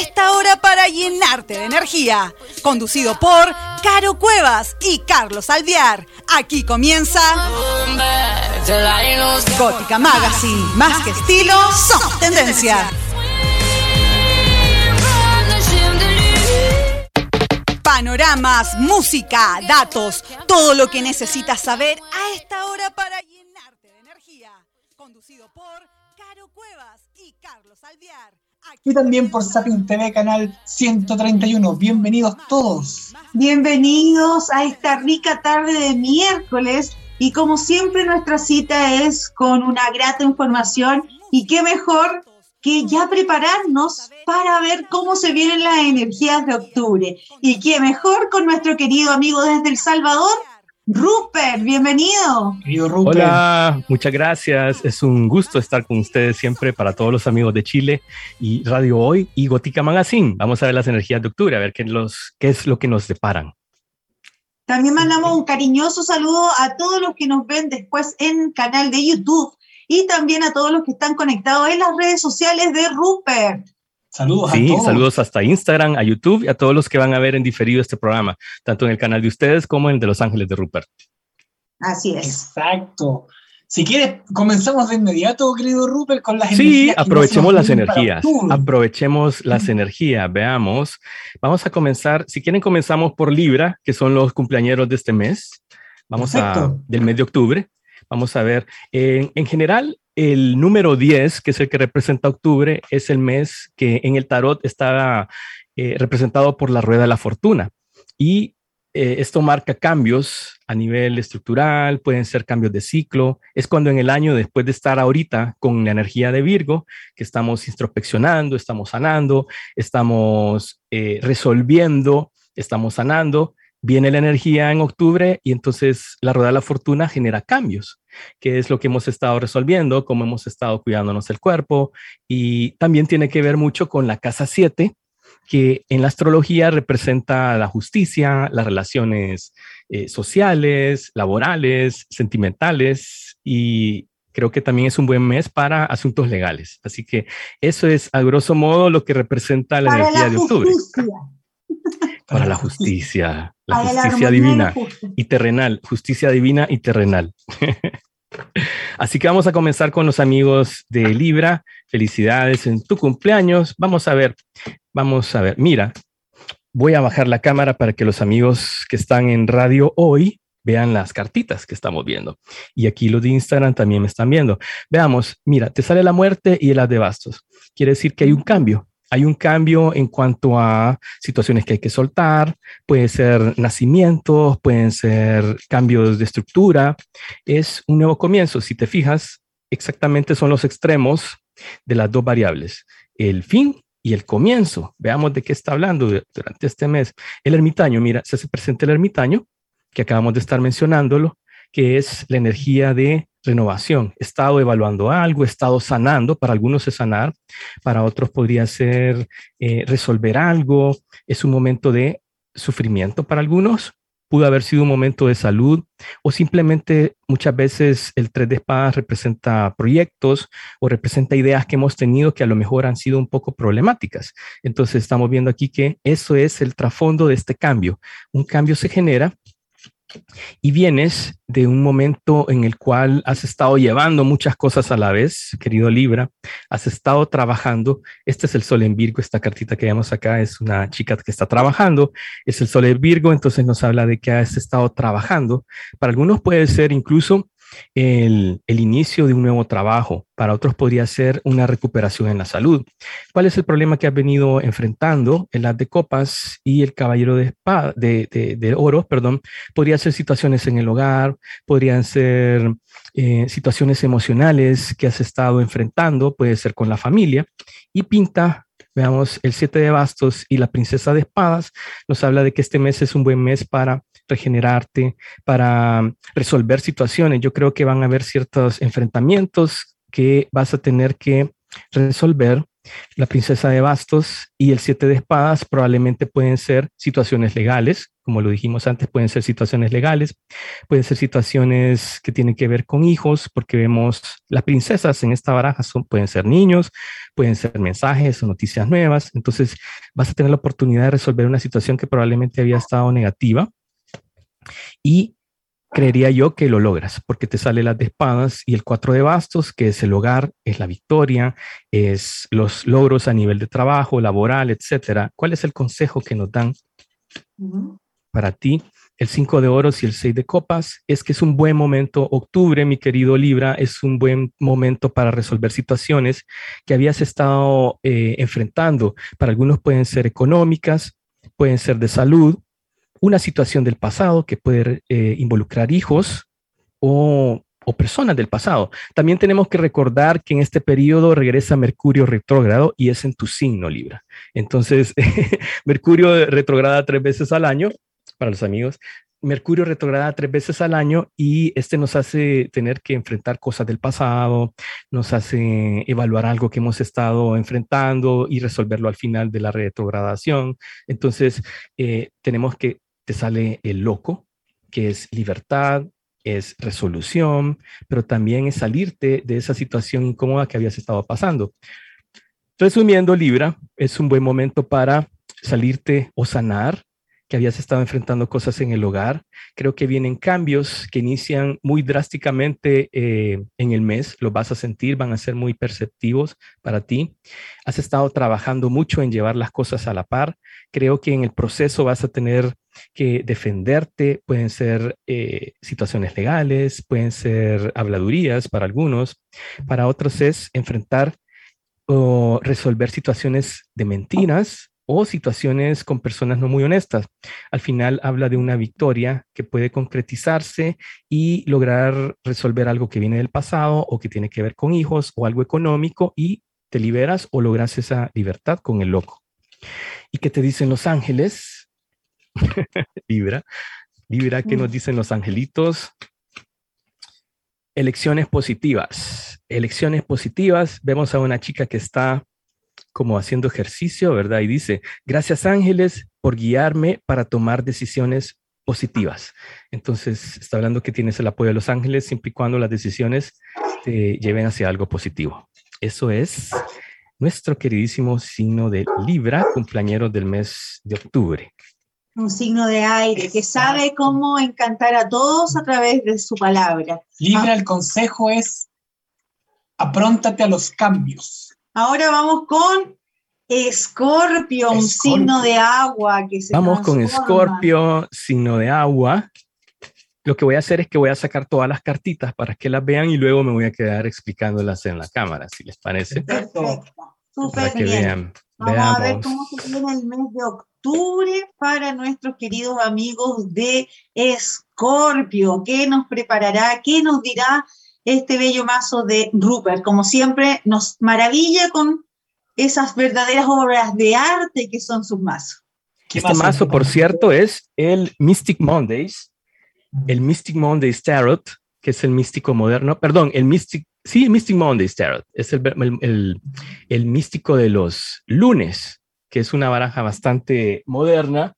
esta hora para llenarte de energía. Conducido por Caro Cuevas y Carlos Alviar. Aquí comienza Gótica Magazine. Más que estilo, somos tendencia. Panoramas, música, datos, todo lo que necesitas saber a esta hora para llenarte de energía. Conducido por Caro Cuevas y Carlos Alviar. Y también por Sapin TV Canal 131. Bienvenidos todos. Bienvenidos a esta rica tarde de miércoles. Y como siempre nuestra cita es con una grata información y qué mejor que ya prepararnos para ver cómo se vienen las energías de octubre. Y qué mejor con nuestro querido amigo desde El Salvador, Rupert, bienvenido. Hola, muchas gracias. Es un gusto estar con ustedes siempre para todos los amigos de Chile y Radio Hoy y Gotica Magazine. Vamos a ver las energías de octubre, a ver qué, los, qué es lo que nos deparan. También mandamos un cariñoso saludo a todos los que nos ven después en canal de YouTube y también a todos los que están conectados en las redes sociales de Rupert. Saludos sí, a todos. saludos hasta Instagram, a YouTube y a todos los que van a ver en diferido este programa, tanto en el canal de ustedes como en el de Los Ángeles de Rupert. Así es. Exacto. Si quieres, comenzamos de inmediato, querido Rupert, con las sí, energías. Sí, aprovechemos las energías. Aprovechemos las energías. Veamos. Vamos a comenzar. Si quieren, comenzamos por Libra, que son los cumpleañeros de este mes. Vamos Perfecto. a del mes de octubre. Vamos a ver. En, en general, el número 10, que es el que representa octubre, es el mes que en el tarot está eh, representado por la rueda de la fortuna. Y eh, esto marca cambios a nivel estructural, pueden ser cambios de ciclo. Es cuando en el año, después de estar ahorita con la energía de Virgo, que estamos introspeccionando, estamos sanando, estamos eh, resolviendo, estamos sanando, viene la energía en octubre y entonces la rueda de la fortuna genera cambios, que es lo que hemos estado resolviendo, cómo hemos estado cuidándonos el cuerpo y también tiene que ver mucho con la casa 7, que en la astrología representa la justicia, las relaciones eh, sociales, laborales, sentimentales y creo que también es un buen mes para asuntos legales. Así que eso es a grosso modo lo que representa la energía de octubre para la justicia, la justicia divina y terrenal, justicia divina y terrenal. Así que vamos a comenzar con los amigos de Libra. Felicidades en tu cumpleaños. Vamos a ver, vamos a ver. Mira, voy a bajar la cámara para que los amigos que están en radio hoy vean las cartitas que estamos viendo. Y aquí los de Instagram también me están viendo. Veamos, mira, te sale la muerte y el as de bastos. Quiere decir que hay un cambio hay un cambio en cuanto a situaciones que hay que soltar, puede ser nacimientos, pueden ser cambios de estructura, es un nuevo comienzo. Si te fijas, exactamente son los extremos de las dos variables, el fin y el comienzo. Veamos de qué está hablando durante este mes. El ermitaño, mira, se hace presente el ermitaño, que acabamos de estar mencionándolo, que es la energía de renovación. He estado evaluando algo, he estado sanando, para algunos es sanar, para otros podría ser eh, resolver algo, es un momento de sufrimiento para algunos, pudo haber sido un momento de salud o simplemente muchas veces el tres de espadas representa proyectos o representa ideas que hemos tenido que a lo mejor han sido un poco problemáticas. Entonces estamos viendo aquí que eso es el trasfondo de este cambio. Un cambio se genera y vienes de un momento en el cual has estado llevando muchas cosas a la vez, querido Libra, has estado trabajando. Este es el Sol en Virgo, esta cartita que vemos acá es una chica que está trabajando, es el Sol en Virgo, entonces nos habla de que has estado trabajando. Para algunos puede ser incluso el, inicio de un nuevo trabajo, para otros podría ser una recuperación en la salud. ¿Cuál es el problema que has venido enfrentando? El as de copas y el caballero de, espada, de, de, oro, perdón, podría ser situaciones en el hogar, podrían ser eh, situaciones emocionales que has estado enfrentando, puede ser con la familia, y pinta Veamos, el siete de bastos y la princesa de espadas nos habla de que este mes es un buen mes para regenerarte, para resolver situaciones. Yo creo que van a haber ciertos enfrentamientos que vas a tener que resolver La princesa de bastos y el siete de espadas probablemente pueden ser situaciones legales, como lo dijimos antes, pueden ser situaciones legales, pueden ser situaciones que tienen que ver con hijos, porque vemos las princesas en esta baraja son, pueden ser niños, pueden ser mensajes o noticias nuevas. Entonces vas a tener la oportunidad de resolver una situación que probablemente había estado negativa y creería yo que lo logras, porque te sale las de espadas y el cuatro de bastos, que es el hogar, es la victoria, es los logros a nivel de trabajo, laboral, etcétera. ¿Cuál es el consejo que nos dan para ti? El cinco de oros y el seis de copas es que es un buen momento, octubre, mi querido Libra, es un buen momento para resolver situaciones que habías estado eh, enfrentando. Para algunos pueden ser económicas, pueden ser de salud, una situación del pasado que puede eh, involucrar hijos o, personas del pasado. También tenemos que recordar que en este periodo regresa Mercurio retrógrado y es en tu signo Libra. Entonces, Mercurio retrograda tres veces al año, para los amigos, Mercurio retrograda tres veces al año y este nos hace tener que enfrentar cosas del pasado, nos hace evaluar algo que hemos estado enfrentando y resolverlo al final de la retrogradación. Entonces, eh, tenemos que te sale el loco, que es libertad, es resolución, pero también es salirte de esa situación incómoda que habías estado pasando. Resumiendo, Libra, es un buen momento para salirte o sanar que habías estado enfrentando cosas en el hogar. Creo que vienen cambios que inician muy drásticamente eh, en el mes, los vas a sentir, van a ser muy perceptivos para ti. Has estado trabajando mucho en llevar las cosas a la par. Creo que en el proceso vas a tener que defenderte, pueden ser eh, situaciones legales, pueden ser habladurías para algunos, para otros es enfrentar o resolver situaciones de mentiras o situaciones con personas no muy honestas. Al final habla de una victoria que puede concretizarse y lograr resolver algo que viene del pasado o que tiene que ver con hijos o algo económico y te liberas o logras esa libertad con el loco. ¿Y qué te dicen los ángeles? Libra. Libra, ¿qué nos dicen los angelitos? Elecciones positivas. Elecciones positivas. Vemos a una chica que está como haciendo ejercicio, ¿verdad? Y dice, gracias ángeles por guiarme para tomar decisiones positivas. Entonces, está hablando que tienes el apoyo de los ángeles siempre y cuando las decisiones te lleven hacia algo positivo. Eso es nuestro queridísimo signo de Libra, cumpleañero del mes de octubre. Un signo de aire que sabe cómo encantar a todos a través de su palabra. Libra, el consejo es apróntate a los cambios. Ahora vamos con Escorpio, un signo de agua que se Vamos con Escorpio, signo de agua. Lo que voy a hacer es que voy a sacar todas las cartitas para que las vean y luego me voy a quedar explicándolas en la cámara, si les parece. Perfecto. Súper bien. Vamos a ver cómo se viene el mes de octubre para nuestros queridos amigos de Escorpio. ¿Qué nos preparará? ¿Qué nos dirá este bello mazo de Rupert. Como siempre, nos maravilla con esas verdaderas obras de arte que son sus mazos. Este mazo, por cierto, es el Mystic Mondays, el Mystic Mondays Tarot, que es el místico moderno, perdón, el Mystic, sí, el Mystic Mondays Tarot, es el, el, el místico de los lunes, que es una baraja bastante moderna,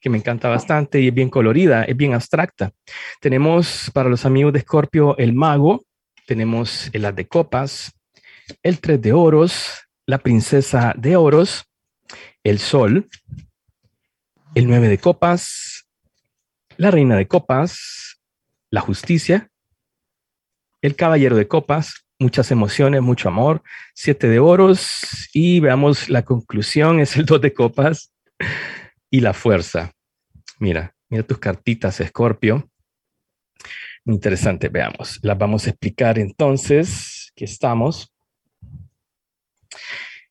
que me encanta bastante y es bien colorida, es bien abstracta. Tenemos para los amigos de Scorpio el mago, tenemos el as de copas, el tres de oros, la princesa de oros, el sol, el nueve de copas, la reina de copas, la justicia, el caballero de copas, muchas emociones, mucho amor, siete de oros y veamos la conclusión es el dos de copas y la fuerza. Mira, mira tus cartitas, Escorpio. Interesante, veamos. Las vamos a explicar entonces. Aquí estamos.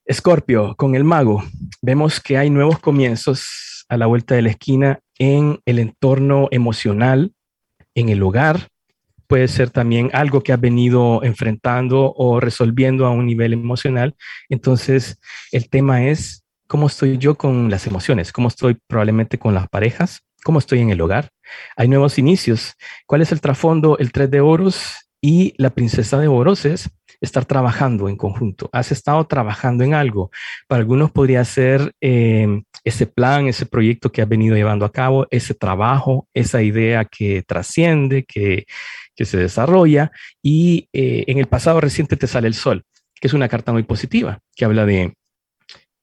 Escorpio, con el mago, vemos que hay nuevos comienzos a la vuelta de la esquina en el entorno emocional, en el hogar. Puede ser también algo que has venido enfrentando o resolviendo a un nivel emocional. Entonces, el tema es cómo estoy yo con las emociones, cómo estoy probablemente con las parejas, cómo estoy en el hogar. Hay nuevos inicios. ¿Cuál es el trasfondo? El tres de oros y la princesa de oros es, estar trabajando en conjunto. Has estado trabajando en algo. Para algunos podría ser eh, ese plan, ese proyecto que has venido llevando a cabo, ese trabajo, esa idea que trasciende, que, que se desarrolla. Y eh, en el pasado reciente te sale el sol, que es una carta muy positiva, que habla de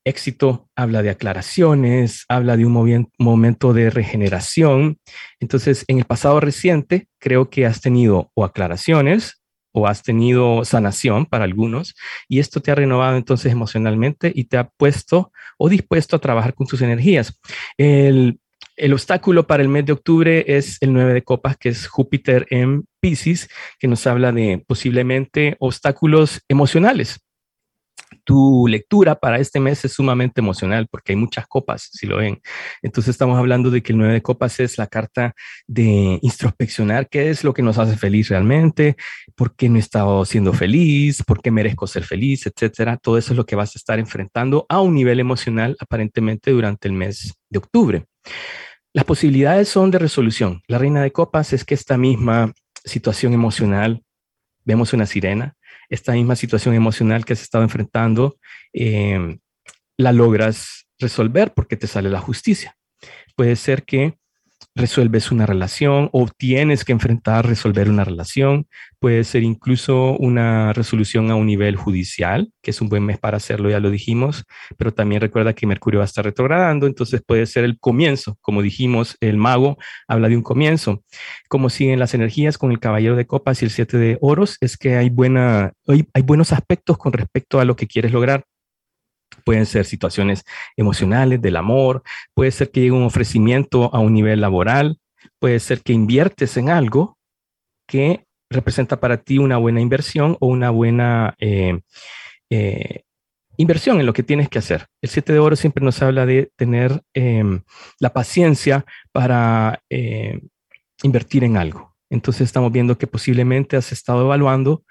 éxito, habla de aclaraciones, habla de un momento de regeneración. Entonces, en el pasado reciente, creo que has tenido o aclaraciones o has tenido sanación para algunos y esto te ha renovado entonces emocionalmente y te ha puesto o dispuesto a trabajar con tus energías. El, el obstáculo para el mes de octubre es el 9 de copas, que es Júpiter en Pisces, que nos habla de posiblemente obstáculos emocionales tu lectura para este mes es sumamente emocional porque hay muchas copas, si lo ven. Entonces estamos hablando de que el 9 de copas es la carta de introspeccionar qué es lo que nos hace feliz realmente, por qué no he estado siendo feliz, por qué merezco ser feliz, etcétera. Todo eso es lo que vas a estar enfrentando a un nivel emocional aparentemente durante el mes de octubre. Las posibilidades son de resolución. La reina de copas es que esta misma situación emocional, vemos una sirena, esta misma situación emocional que has estado enfrentando, eh, la logras resolver porque te sale la justicia. Puede ser que resuelves una relación o tienes que enfrentar resolver una relación. Puede ser incluso una resolución a un nivel judicial, que es un buen mes para hacerlo, ya lo dijimos, pero también recuerda que Mercurio va a estar retrogradando, entonces puede ser el comienzo. Como dijimos, el mago habla de un comienzo. Como siguen las energías con el caballero de copas y el siete de oros, es que hay, buena, hay, hay buenos aspectos con respecto a lo que quieres lograr. Pueden ser situaciones emocionales, del amor, puede ser que llegue un ofrecimiento a un nivel laboral, puede ser que inviertes en algo que representa para ti una buena inversión o una buena eh, eh, inversión en lo que tienes que hacer. El siete de oro siempre nos habla de tener em, la paciencia para eh, invertir en algo. Entonces estamos viendo que posiblemente has estado evaluando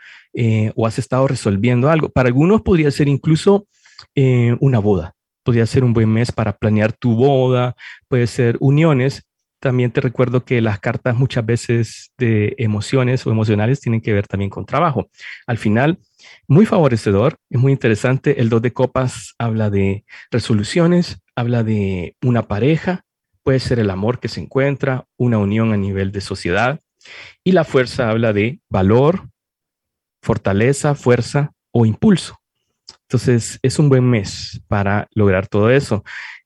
o has estado resolviendo algo. Para algunos podría ser incluso eh, una boda. Podría ser un buen mes para planear tu boda, puede ser uniones. También te recuerdo que las cartas muchas veces de emociones o emocionales tienen que ver también con trabajo. Al final, muy favorecedor, es muy interesante. El dos de copas habla de resoluciones, habla de una pareja, puede ser el amor que se encuentra, una unión a nivel de sociedad. Y la fuerza habla de valor, fortaleza, fuerza o impulso. Entonces, es un buen mes para lograr todo eso.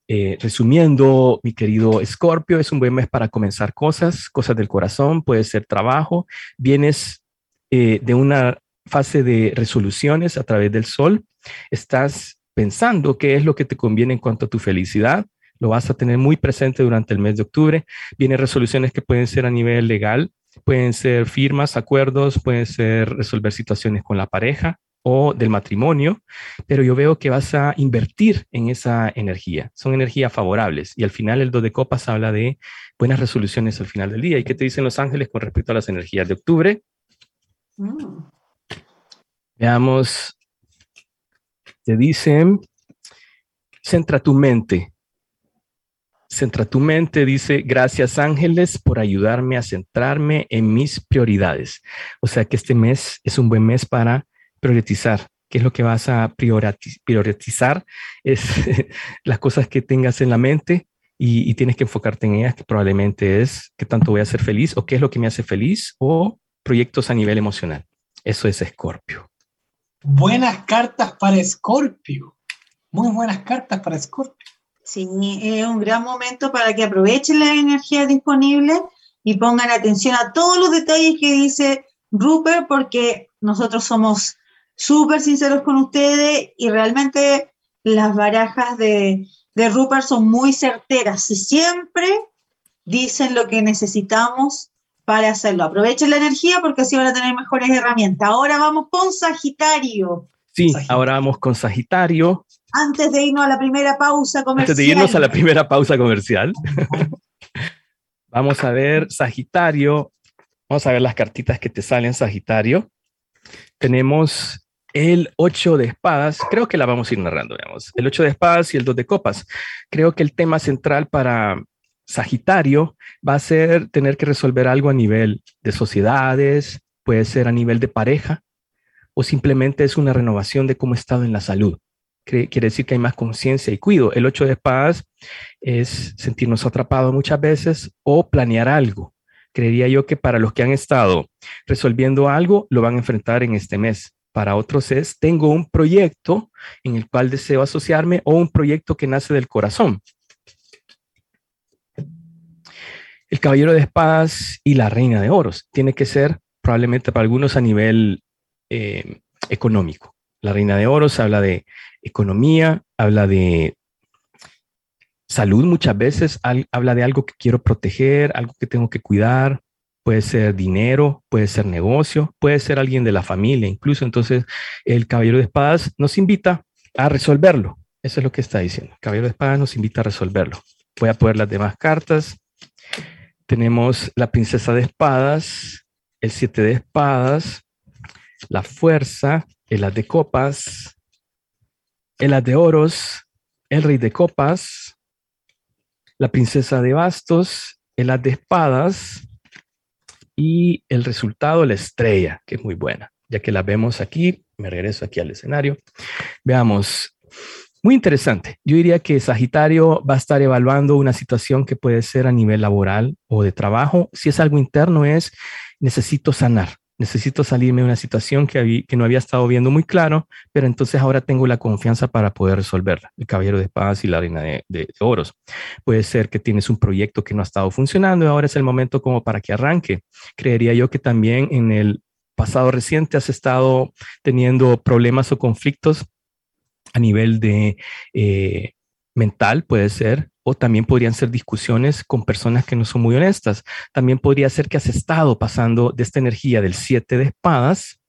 Eh, resumiendo, mi querido Escorpio, es un buen mes para comenzar cosas, cosas del corazón, puede ser trabajo. Vienes eh, de una fase de resoluciones a través del sol. Estás pensando qué es lo que te conviene en cuanto a tu felicidad. Lo vas a tener muy presente durante el mes de octubre. Vienen resoluciones que pueden ser a nivel legal, pueden ser firmas, acuerdos, pueden ser resolver situaciones con la pareja, o del matrimonio, pero yo veo que vas a invertir en esa energía. Son energías favorables y al final el 2 de copas habla de buenas resoluciones al final del día. ¿Y qué te dicen los ángeles con respecto a las energías de octubre? Mm. Veamos, te dicen, centra tu mente. Centra tu mente, dice, gracias ángeles por ayudarme a centrarme en mis prioridades. O sea que este mes es un buen mes para priorizar. ¿Qué es lo que vas a priorizar? Es las cosas que tengas en la mente y, tienes que enfocarte en ellas, que probablemente es qué tanto voy a ser feliz o qué es lo que me hace feliz o proyectos a nivel emocional. Eso es Escorpio. Buenas cartas para Escorpio. Muy buenas cartas para Escorpio. Sí, es un gran momento para que aprovechen la energía disponible y pongan atención a todos los detalles que dice Rupert, porque nosotros somos súper sinceros con ustedes y realmente las barajas de, de Rupert son muy certeras y siempre dicen lo que necesitamos para hacerlo. Aprovechen la energía porque así van a tener mejores herramientas. Ahora vamos con Sagitario. Sí, ahora vamos con Sagitario. Antes de irnos a la primera pausa comercial. Antes de irnos a la primera pausa comercial. vamos a ver Sagitario. Vamos a ver las cartitas que te salen Sagitario. Tenemos el 8 de espadas, creo que la vamos a ir narrando, veamos. El 8 de espadas y el 2 de copas. Creo que el tema central para Sagitario va a ser tener que resolver algo a nivel de sociedades, puede ser a nivel de pareja, o simplemente es una renovación de cómo he estado en la salud. Quiere decir que hay más conciencia y cuido. El 8 de espadas es sentirnos atrapados muchas veces o planear algo. Creería yo que para los que han estado resolviendo algo, lo van a enfrentar en este mes. Para otros es, tengo un proyecto en el cual deseo asociarme o un proyecto que nace del corazón. El caballero de espadas y la reina de oros tiene que ser probablemente para algunos a nivel eh, económico. La reina de oros habla de economía, habla de salud muchas veces, habla de algo que quiero proteger, algo que tengo que cuidar, puede ser dinero, puede ser negocio, puede ser alguien de la familia incluso. Entonces, el caballero de espadas nos invita a resolverlo. Eso es lo que está diciendo. El caballero de espadas nos invita a resolverlo. Voy a poner las demás cartas. Tenemos la princesa de espadas, el siete de espadas, la fuerza, el as de copas, el as de oros, el rey de copas, la princesa de bastos, el as de espadas y el resultado, la estrella, que es muy buena. Ya que la vemos aquí, me regreso aquí al escenario. Veamos, muy interesante. Yo diría que Sagitario va a estar evaluando una situación que puede ser a nivel laboral o de trabajo. Si es algo interno, es necesito sanar necesito salirme de una situación que, que no había estado viendo muy claro, pero entonces ahora tengo la confianza para poder resolverla. El caballero de espadas y la reina de, de, oros. Puede ser que tienes un proyecto que no ha estado funcionando y ahora es el momento como para que arranque. Creería yo que también en el pasado reciente has estado teniendo problemas o conflictos a nivel de eh, mental, puede ser, o también podrían ser discusiones con personas que no son muy honestas. También podría ser que has estado pasando de esta energía del 7 de espadas,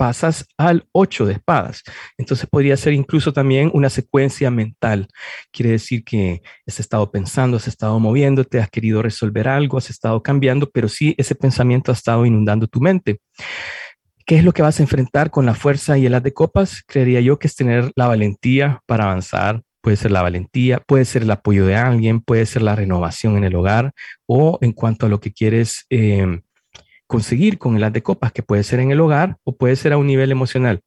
pasas al 8 de espadas. Entonces podría ser incluso también una secuencia mental. Quiere decir que has estado pensando, has estado moviéndote, has querido resolver algo, has estado cambiando, pero sí ese pensamiento ha estado inundando tu mente. ¿Qué es lo que vas a enfrentar con la fuerza y el haz de copas? Creería yo que es tener la valentía para avanzar, puede ser la valentía, puede ser el apoyo de alguien, puede ser la renovación en el hogar o en cuanto a lo que quieres em, conseguir con el haz de copas, que puede ser en el hogar o puede ser a un nivel emocional.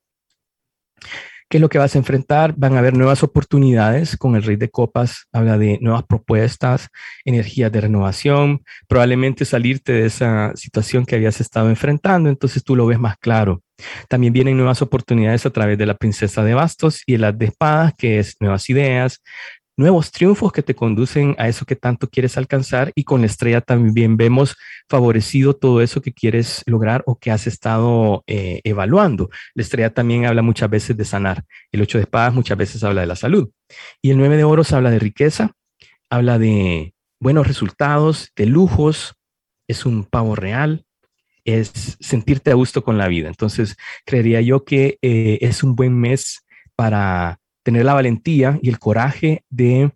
¿Qué es lo que vas a enfrentar? Van a haber nuevas oportunidades con el Rey de Copas, habla de nuevas propuestas, energías de renovación, probablemente salirte de esa situación que habías estado enfrentando, entonces tú lo ves más claro. También vienen nuevas oportunidades a través de la princesa de bastos y el as de espadas, que es nuevas ideas, nuevos triunfos que te conducen a eso que tanto quieres alcanzar y con la estrella también vemos favorecido todo eso que quieres lograr o que has estado eh, evaluando. La estrella también habla muchas veces de sanar. El ocho de espadas muchas veces habla de la salud. Y el nueve de oros habla de riqueza, habla de buenos resultados, de lujos, es un pavo real, es sentirte a gusto con la vida. Entonces, creería yo que eh, es un buen mes para tener la valentía y el coraje de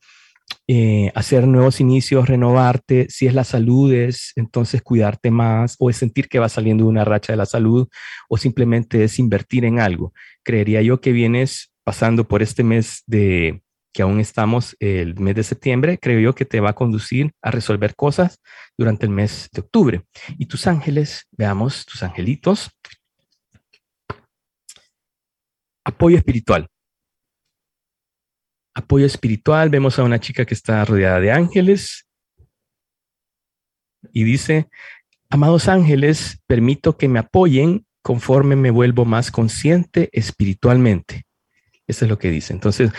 eh, hacer nuevos inicios, renovarte, si es la salud, es entonces cuidarte más o es sentir que vas saliendo de una racha de la salud o simplemente es invertir en algo. Creería yo que vienes pasando por este mes de que aún estamos, el mes de septiembre, creo yo que te va a conducir a resolver cosas durante el mes de octubre. Y tus ángeles, veamos, tus angelitos. Apoyo espiritual apoyo espiritual, vemos a una chica que está rodeada de ángeles y dice, amados ángeles, permito que me apoyen conforme me vuelvo más consciente espiritualmente. Eso es lo que dice. Entonces,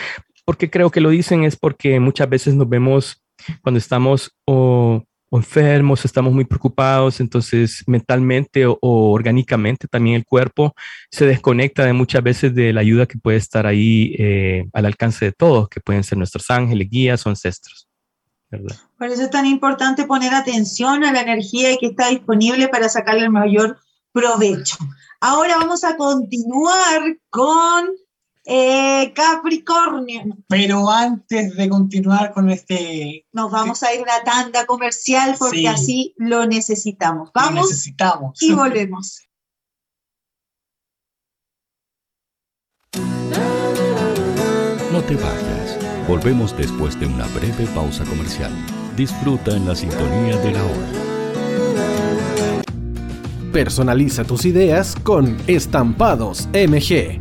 ¿por qué creo que lo dicen? Es porque muchas veces nos vemos cuando estamos o o enfermos, estamos muy preocupados, entonces mentalmente o, orgánicamente también el cuerpo se desconecta de muchas veces de la ayuda que puede estar ahí eh, al alcance de todos, que pueden ser nuestros ángeles, guías o ancestros. Por eso es tan importante poner atención a la energía que está disponible para sacarle el mayor provecho. Ahora vamos a continuar con eh, Capricornio. Pero antes de continuar con este... Nos vamos a ir a una tanda comercial porque así lo necesitamos. Vamos necesitamos. y volvemos. No te vayas. Volvemos después de una breve pausa comercial. Disfruta en la sintonía de la hora. Personaliza tus ideas con Estampados MG,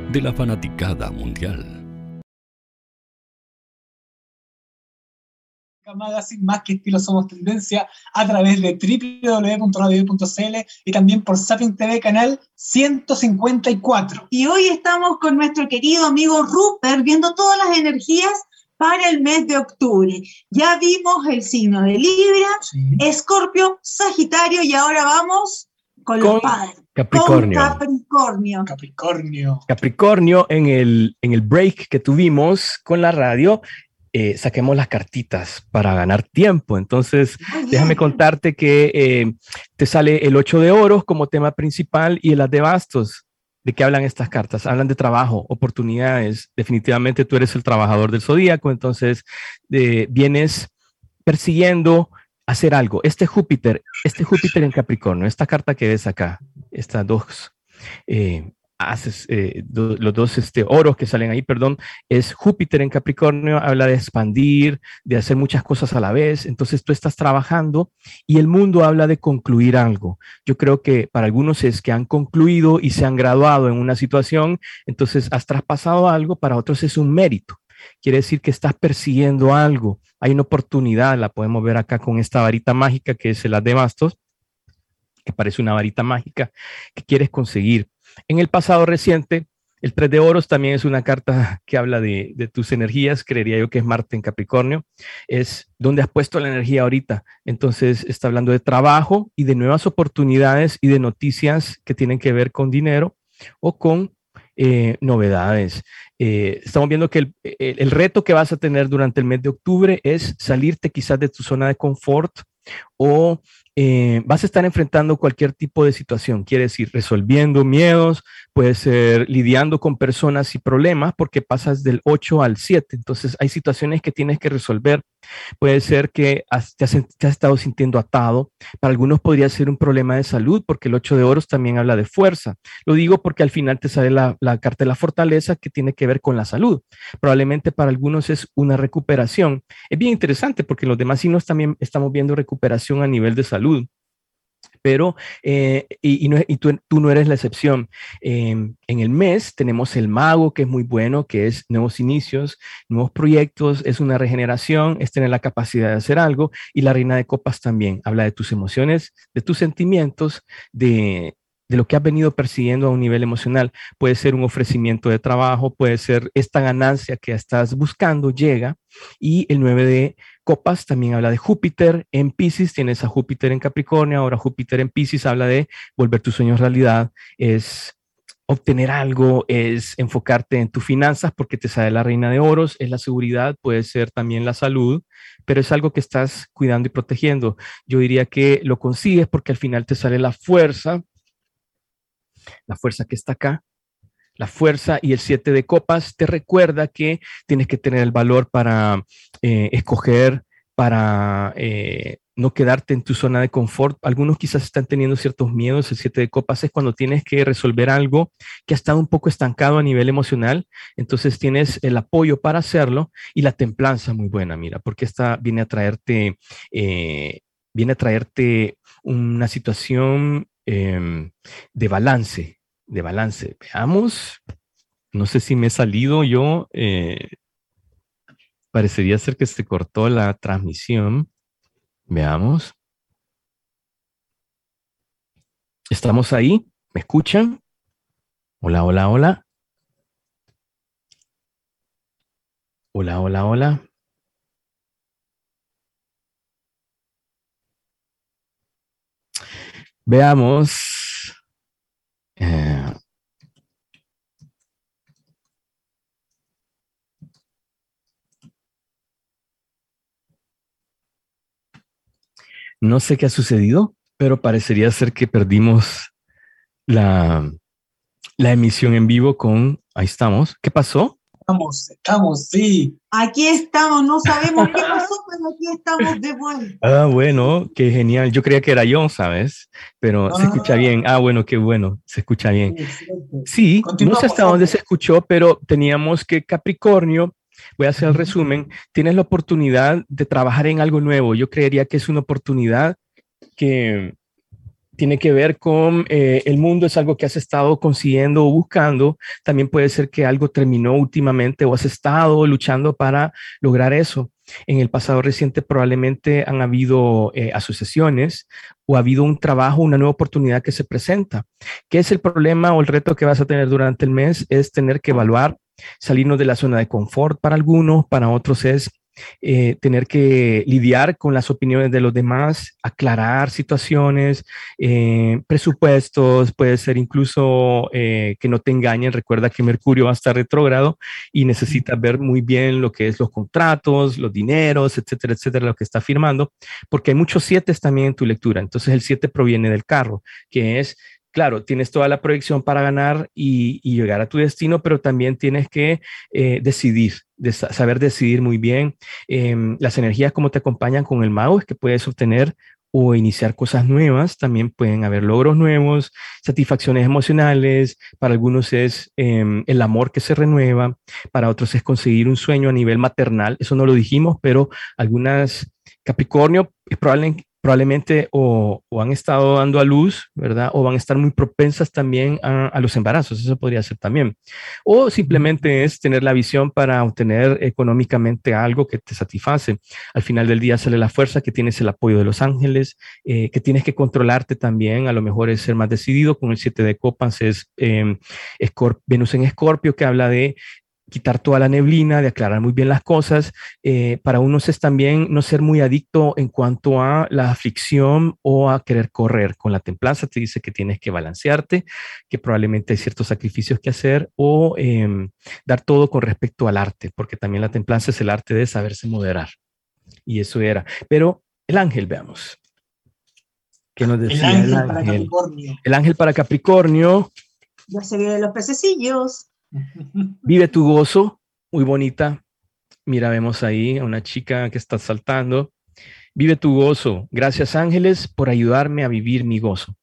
de la fanaticada mundial. Magazine, más que estilo somos tendencia, a través de www.radio.cl y también por Sapien TV canal 154. Y hoy estamos con nuestro querido amigo Rupert viendo todas las energías para el mes de octubre. Ya vimos el signo de Libra, Escorpio, Sagitario y ahora vamos con, los padres. Capricornio. Capricornio. Capricornio. Capricornio, en el, en el break que tuvimos con la radio, eh, saquemos las cartitas para ganar tiempo. Entonces, déjame contarte que eh, te sale el 8 de oros como tema principal y el as de bastos. ¿De qué hablan estas cartas? Hablan de trabajo, oportunidades. Definitivamente tú eres el trabajador del zodíaco, entonces eh, vienes persiguiendo hacer algo. Este Júpiter, este Júpiter en Capricornio, esta carta que ves acá, estas dos, eh, haces, eh, los dos este, oros que salen ahí, perdón, es Júpiter en Capricornio, habla de expandir, de hacer muchas cosas a la vez. Entonces tú estás trabajando y el mundo habla de concluir algo. Yo creo que para algunos es que han concluido y se han graduado en una situación, entonces has traspasado algo, para otros es un mérito. Quiere decir que estás persiguiendo algo. Hay una oportunidad, la podemos ver acá con esta varita mágica que es el de bastos, que parece una varita mágica que quieres conseguir. En el pasado reciente, el 3 de oros también es una carta que habla de, de, tus energías, creería yo que es Marte en Capricornio, es donde has puesto la energía ahorita. Entonces está hablando de trabajo y de nuevas oportunidades y de noticias que tienen que ver con dinero o con eh, novedades. Eh, estamos viendo que el, reto que vas a tener durante el mes de octubre es salirte quizás de tu zona de confort o eh, vas a estar enfrentando cualquier tipo de situación, quiere decir resolviendo miedos, puede ser lidiando con personas y problemas porque pasas del 8 al 7, entonces hay situaciones que tienes que resolver, puede ser que te, has, estado sintiendo atado, para algunos podría ser un problema de salud porque el 8 de oros también habla de fuerza, lo digo porque al final te sale la, la carta de la fortaleza que tiene que ver con la salud, probablemente para algunos es una recuperación, es bien interesante porque los demás signos también estamos viendo recuperación a nivel de salud. Pero, eh, y, tú, no eres la excepción. Em, en el mes tenemos el mago, que es muy bueno, que es nuevos inicios, nuevos proyectos, es una regeneración, es tener la capacidad de hacer algo. Y la reina de copas también habla de tus emociones, de tus sentimientos, de, de lo que has venido persiguiendo a un nivel emocional. Puede ser un ofrecimiento de trabajo, puede ser esta ganancia que estás buscando, llega. Y el 9 de copas también habla de Júpiter en Pisces, tienes a Júpiter en Capricornio, ahora Júpiter en Pisces habla de volver tus sueños realidad, es obtener algo, es enfocarte en tus finanzas porque te sale la reina de oros, es la seguridad, puede ser también la salud, pero es algo que estás cuidando y protegiendo. Yo diría que lo consigues porque al final te sale la fuerza, la fuerza que está acá, la fuerza y el siete de copas te recuerda que tienes que tener el valor para eh, escoger, para eh, no quedarte en tu zona de confort. Algunos quizás están teniendo ciertos miedos. El siete de copas es cuando tienes que resolver algo que ha estado un poco estancado a nivel emocional. Entonces tienes el apoyo para hacerlo y la templanza muy buena, mira, porque esta viene a traerte, eh, viene a traerte una situación em, de balance, de balance. Veamos, no sé si me he salido yo, eh, parecería ser que se cortó la transmisión. Veamos. ¿Estamos ahí? ¿Me escuchan? Hola, hola, hola. Hola, hola, hola. Veamos. Eh, no sé qué ha sucedido, pero parecería ser que perdimos la, la emisión en vivo con... Ahí estamos. ¿Qué pasó? Estamos, estamos, sí. Aquí estamos, no sabemos qué pasó, pero aquí estamos de vuelta. Ah, bueno, qué genial. Yo creía que era yo, ¿sabes? Pero se escucha bien. Ah, bueno, qué bueno, se escucha bien. Sí, no sé hasta dónde se escuchó, pero teníamos que Capricornio, voy a hacer el resumen, tienes la oportunidad de trabajar en algo nuevo. Yo creería que es una oportunidad que tiene que ver con eh, el mundo, es algo que has estado consiguiendo o buscando. También puede ser que algo terminó últimamente o has estado luchando para lograr eso. En el pasado reciente probablemente han habido eh, asociaciones o ha habido un trabajo, una nueva oportunidad que se presenta. ¿Qué es el problema o el reto que vas a tener durante el mes? Es tener que evaluar, salirnos de la zona de confort para algunos, para otros es eh, tener que lidiar con las opiniones de los demás, aclarar situaciones, eh, presupuestos, puede ser incluso eh, que no te engañen. Recuerda que Mercurio va a estar retrógrado y necesitas ver muy bien lo que es los contratos, los dineros, etcétera, etcétera, lo que está firmando, porque hay muchos siete también en tu lectura. Entonces el siete proviene del carro, que es claro, tienes toda la proyección para ganar y, llegar a tu destino, pero también tienes que eh, decidir, saber decidir muy bien. Em, las energías como te acompañan con el mago es que puedes obtener o iniciar cosas nuevas, también pueden haber logros nuevos, satisfacciones emocionales, para algunos es em, el amor que se renueva, para otros es conseguir un sueño a nivel maternal, eso no lo dijimos, pero algunas Capricornio es probable, probablemente o, han estado dando a luz, ¿verdad? O van a estar muy propensas también a, los embarazos, eso podría ser también. O simplemente es tener la visión para obtener económicamente algo que te satisface. Al final del día sale la fuerza, que tienes el apoyo de los ángeles, eh, que tienes que controlarte también, a lo mejor es ser más decidido, con el 7 de copas es eh, Venus en Escorpio, que habla de quitar toda la neblina, de aclarar muy bien las cosas. Eh, para unos es también no ser muy adicto en cuanto a la aflicción o a querer correr. Con la templanza te dice que tienes que balancearte, que probablemente hay ciertos sacrificios que hacer o em, dar todo con respecto al arte, porque también la templanza es el arte de saberse moderar. Y eso era. Pero el ángel, veamos. ¿Qué nos decía el ángel? Para Capricornio. El ángel para Capricornio. Ya se vienen los pececillos. Vive tu gozo, muy bonita. Mira, vemos ahí a una chica que está saltando. Vive tu gozo. Gracias ángeles por ayudarme a vivir mi gozo.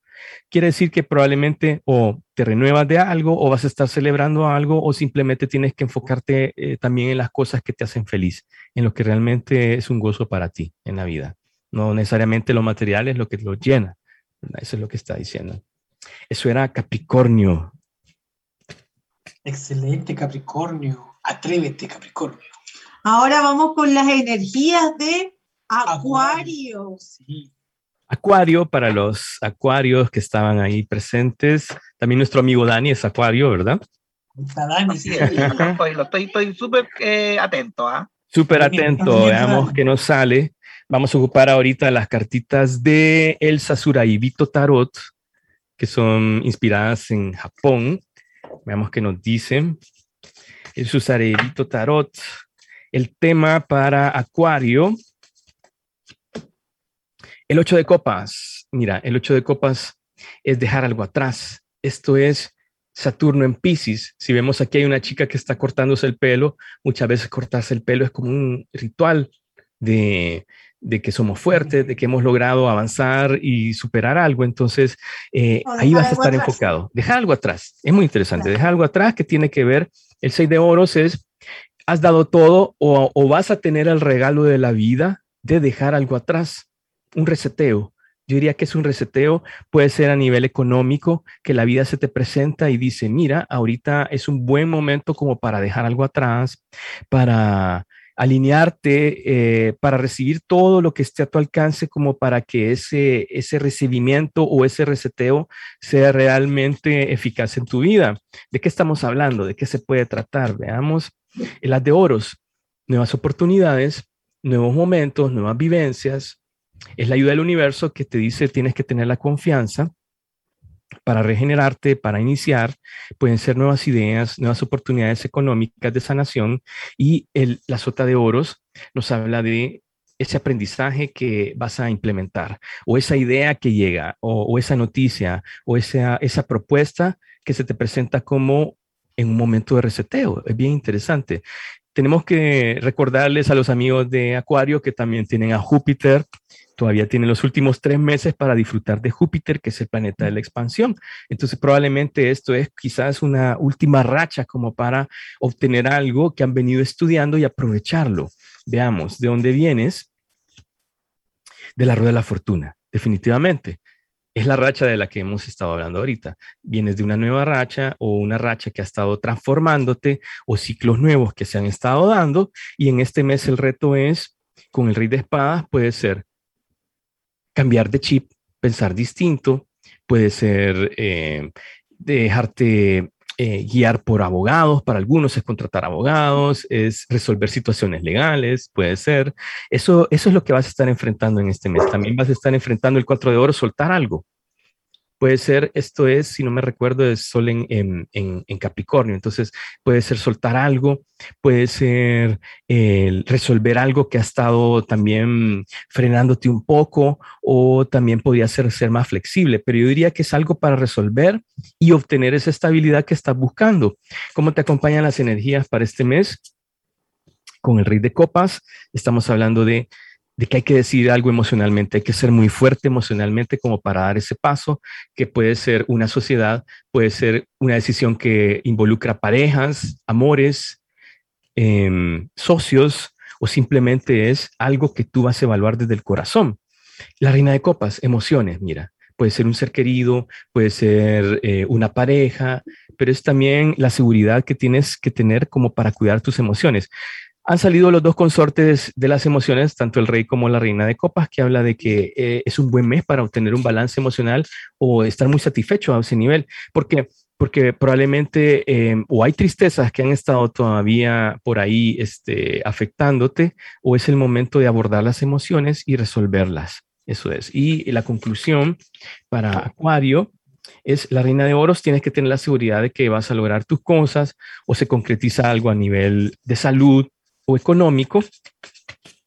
Quiere decir que probablemente o te renuevas de algo o vas a estar celebrando algo o simplemente tienes que enfocarte eh, también en las cosas que te hacen feliz, en lo que realmente es un gozo para ti en la vida. No necesariamente lo material es lo que lo llena. Eso es lo que está diciendo. Eso era Capricornio, Excelente, Capricornio. Atrévete, Capricornio. Ahora vamos con las energías de Acuario. Acuario, para los acuarios que estaban ahí presentes. También nuestro amigo Dani es Acuario, ¿verdad? Está Dani, sí. estoy súper eh, atento. ¿ah? Súper atento, veamos qué nos sale. Vamos a ocupar ahorita las cartitas de Elsa Suraibito Tarot, que son inspiradas en Japón. Veamos qué nos dicen. El Susarelito Tarot. El tema para Acuario. El 8 de copas. Mira, el 8 de copas es dejar algo atrás. Esto es Saturno en Pisces. Si vemos aquí hay una chica que está cortándose el pelo, muchas veces cortarse el pelo es como un ritual de, de que somos fuertes, de que hemos logrado avanzar y superar algo. Entonces, eh, ahí vas a estar enfocado. Deja algo atrás. Es muy interesante. Deja algo atrás que tiene que ver. El 6 de oros es, has dado todo o, vas a tener el regalo de la vida de dejar algo atrás. Un reseteo. Yo diría que es un reseteo, puede ser a nivel económico, que la vida se te presenta y dice, mira, ahorita es un buen momento como para dejar algo atrás, para alinearte, eh, para recibir todo lo que esté a tu alcance, como para que ese, ese recibimiento o ese reseteo sea realmente eficaz en tu vida. ¿De qué estamos hablando? ¿De qué se puede tratar? Veamos, las de oros, nuevas oportunidades, nuevos momentos, nuevas vivencias, es la ayuda del universo que te dice tienes que tener la confianza para regenerarte, para iniciar, pueden ser nuevas ideas, nuevas oportunidades económicas de sanación y el, la sota de oros nos habla de ese aprendizaje que vas a implementar o esa idea que llega o, esa noticia o esa, esa propuesta que se te presenta como en un momento de reseteo. Es bien interesante. Tenemos que recordarles a los amigos de Acuario que también tienen a Júpiter todavía tiene los últimos tres meses para disfrutar de Júpiter, que es el planeta de la expansión. Entonces, probablemente esto es quizás una última racha como para obtener algo que han venido estudiando y aprovecharlo. Veamos, ¿de dónde vienes? De la rueda de la fortuna, definitivamente. Es la racha de la que hemos estado hablando ahorita. Vienes de una nueva racha o una racha que ha estado transformándote o ciclos nuevos que se han estado dando. Y en este mes el reto es, con el rey de espadas, puede ser cambiar de chip, pensar distinto, puede ser eh, dejarte eh, guiar por abogados, para algunos es contratar abogados, es resolver situaciones legales, puede ser. Eso, eso es lo que vas a estar enfrentando en este mes. También vas a estar enfrentando el 4 de oro, soltar algo, Puede ser, esto es, si no me recuerdo, es Sol en, Capricornio. Entonces, puede ser soltar algo, puede ser resolver algo que ha estado también frenándote un poco o también podría ser ser más flexible. Pero yo diría que es algo para resolver y obtener esa estabilidad que estás buscando. ¿Cómo te acompañan las energías para este mes? Con el rey de copas, estamos hablando de de que hay que decidir algo emocionalmente, hay que ser muy fuerte emocionalmente como para dar ese paso, que puede ser una sociedad, puede ser una decisión que involucra parejas, amores, em, socios, o simplemente es algo que tú vas a evaluar desde el corazón. La reina de copas, emociones, mira, puede ser un ser querido, puede ser eh, una pareja, pero es también la seguridad que tienes que tener como para cuidar tus emociones han salido los dos consortes de las emociones, tanto el rey como la reina de copas, que habla de que eh, es un buen mes para obtener un balance emocional o estar muy satisfecho a ese nivel. porque porque probablemente em, o hay tristezas que han estado todavía por ahí este, afectándote, o es el momento de abordar las emociones y resolverlas. Eso es. Y la conclusión para Acuario es la reina de oros, tienes que tener la seguridad de que vas a lograr tus cosas o se concretiza algo a nivel de salud, o económico,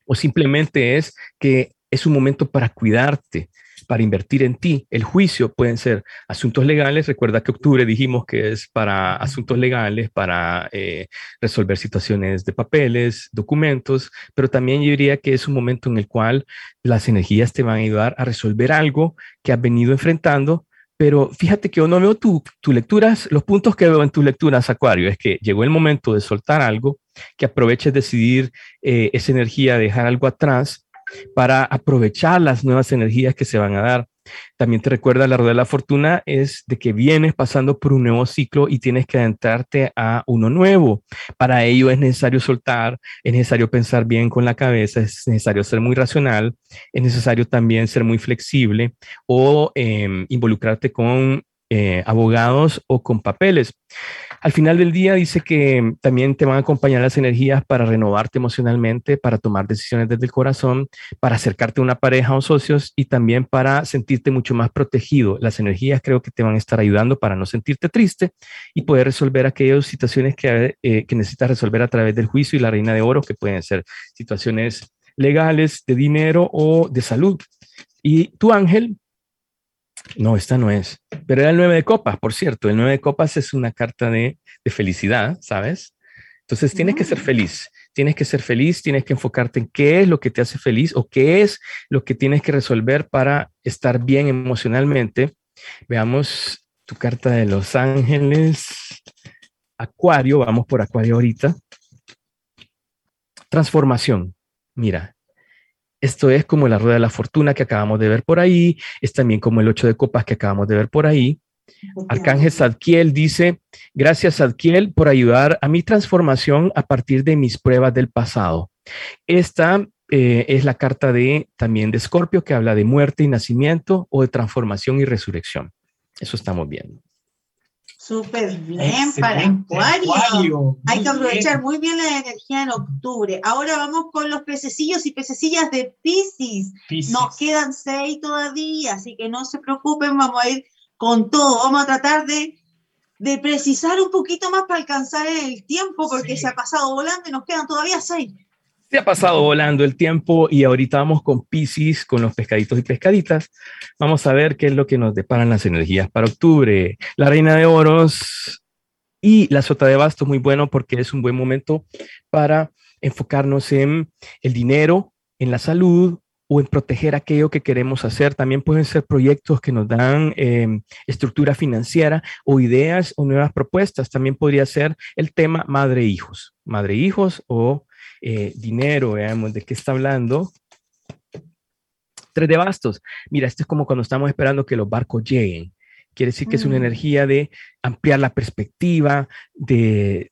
o simplemente es que es un momento para cuidarte, para invertir en ti. El juicio pueden ser asuntos legales. Recuerda que octubre dijimos que es para asuntos legales, para eh, resolver situaciones de papeles, documentos, pero también yo diría que es un momento en el cual las energías te van a ayudar a resolver algo que has venido enfrentando pero fíjate que yo no veo tus tu lecturas, los puntos que veo en tus lecturas, Acuario, es que llegó el momento de soltar algo, que aproveches decidir eh, esa energía, dejar algo atrás para aprovechar las nuevas energías que se van a dar. También te recuerda la rueda de la fortuna es de que vienes pasando por un nuevo ciclo y tienes que adentrarte a uno nuevo. Para ello es necesario soltar, es necesario pensar bien con la cabeza, es necesario ser muy racional, es necesario también ser muy flexible o em, involucrarte con eh, abogados o con papeles. Al final del día dice que también te van a acompañar las energías para renovarte emocionalmente, para tomar decisiones desde el corazón, para acercarte a una pareja o socios y también para sentirte mucho más protegido. Las energías creo que te van a estar ayudando para no sentirte triste y poder resolver aquellas situaciones que, eh, que necesitas resolver a través del juicio y la reina de oro, que pueden ser situaciones legales, de dinero o de salud. Y tu ángel no, esta no es. Pero era el 9 de copas, por cierto. El 9 de copas es una carta de, felicidad, ¿sabes? Entonces tienes que ser feliz. Tienes que ser feliz, tienes que enfocarte en qué es lo que te hace feliz o qué es lo que tienes que resolver para estar bien emocionalmente. Veamos tu carta de los ángeles. Acuario, vamos por Acuario ahorita. Transformación. Mira, Esto es como la rueda de la fortuna que acabamos de ver por ahí, es también como el ocho de copas que acabamos de ver por ahí. Arcángel Zadkiel dice, gracias Zadkiel por ayudar a mi transformación a partir de mis pruebas del pasado. Esta eh, es la carta de también de Escorpio que habla de muerte y nacimiento o de transformación y resurrección. Eso estamos viendo. Súper bien para Acuario. Hay que aprovechar muy bien la energía en octubre. Ahora vamos con los pececillos y pececillas de Pisces. Nos quedan seis todavía, así que no se preocupen, vamos a ir con todo. Vamos a tratar de, de precisar un poquito más para alcanzar el tiempo, porque se ha pasado volando y nos quedan todavía seis. Se ha pasado volando el tiempo y ahorita vamos con Pisces, con los pescaditos y pescaditas. Vamos a ver qué es lo que nos deparan las energías para octubre. La reina de oros y la sota de bastos, muy bueno porque es un buen momento para enfocarnos en el dinero, en la salud o en proteger aquello que queremos hacer. También pueden ser proyectos que nos dan em, estructura financiera o ideas o nuevas propuestas. También podría ser el tema madre-hijos, madre-hijos o eh, dinero, veamos de qué está hablando. Tres de bastos. Mira, esto es como cuando estamos esperando que los barcos lleguen. Quiere decir que es una mm. energía de ampliar la perspectiva, de,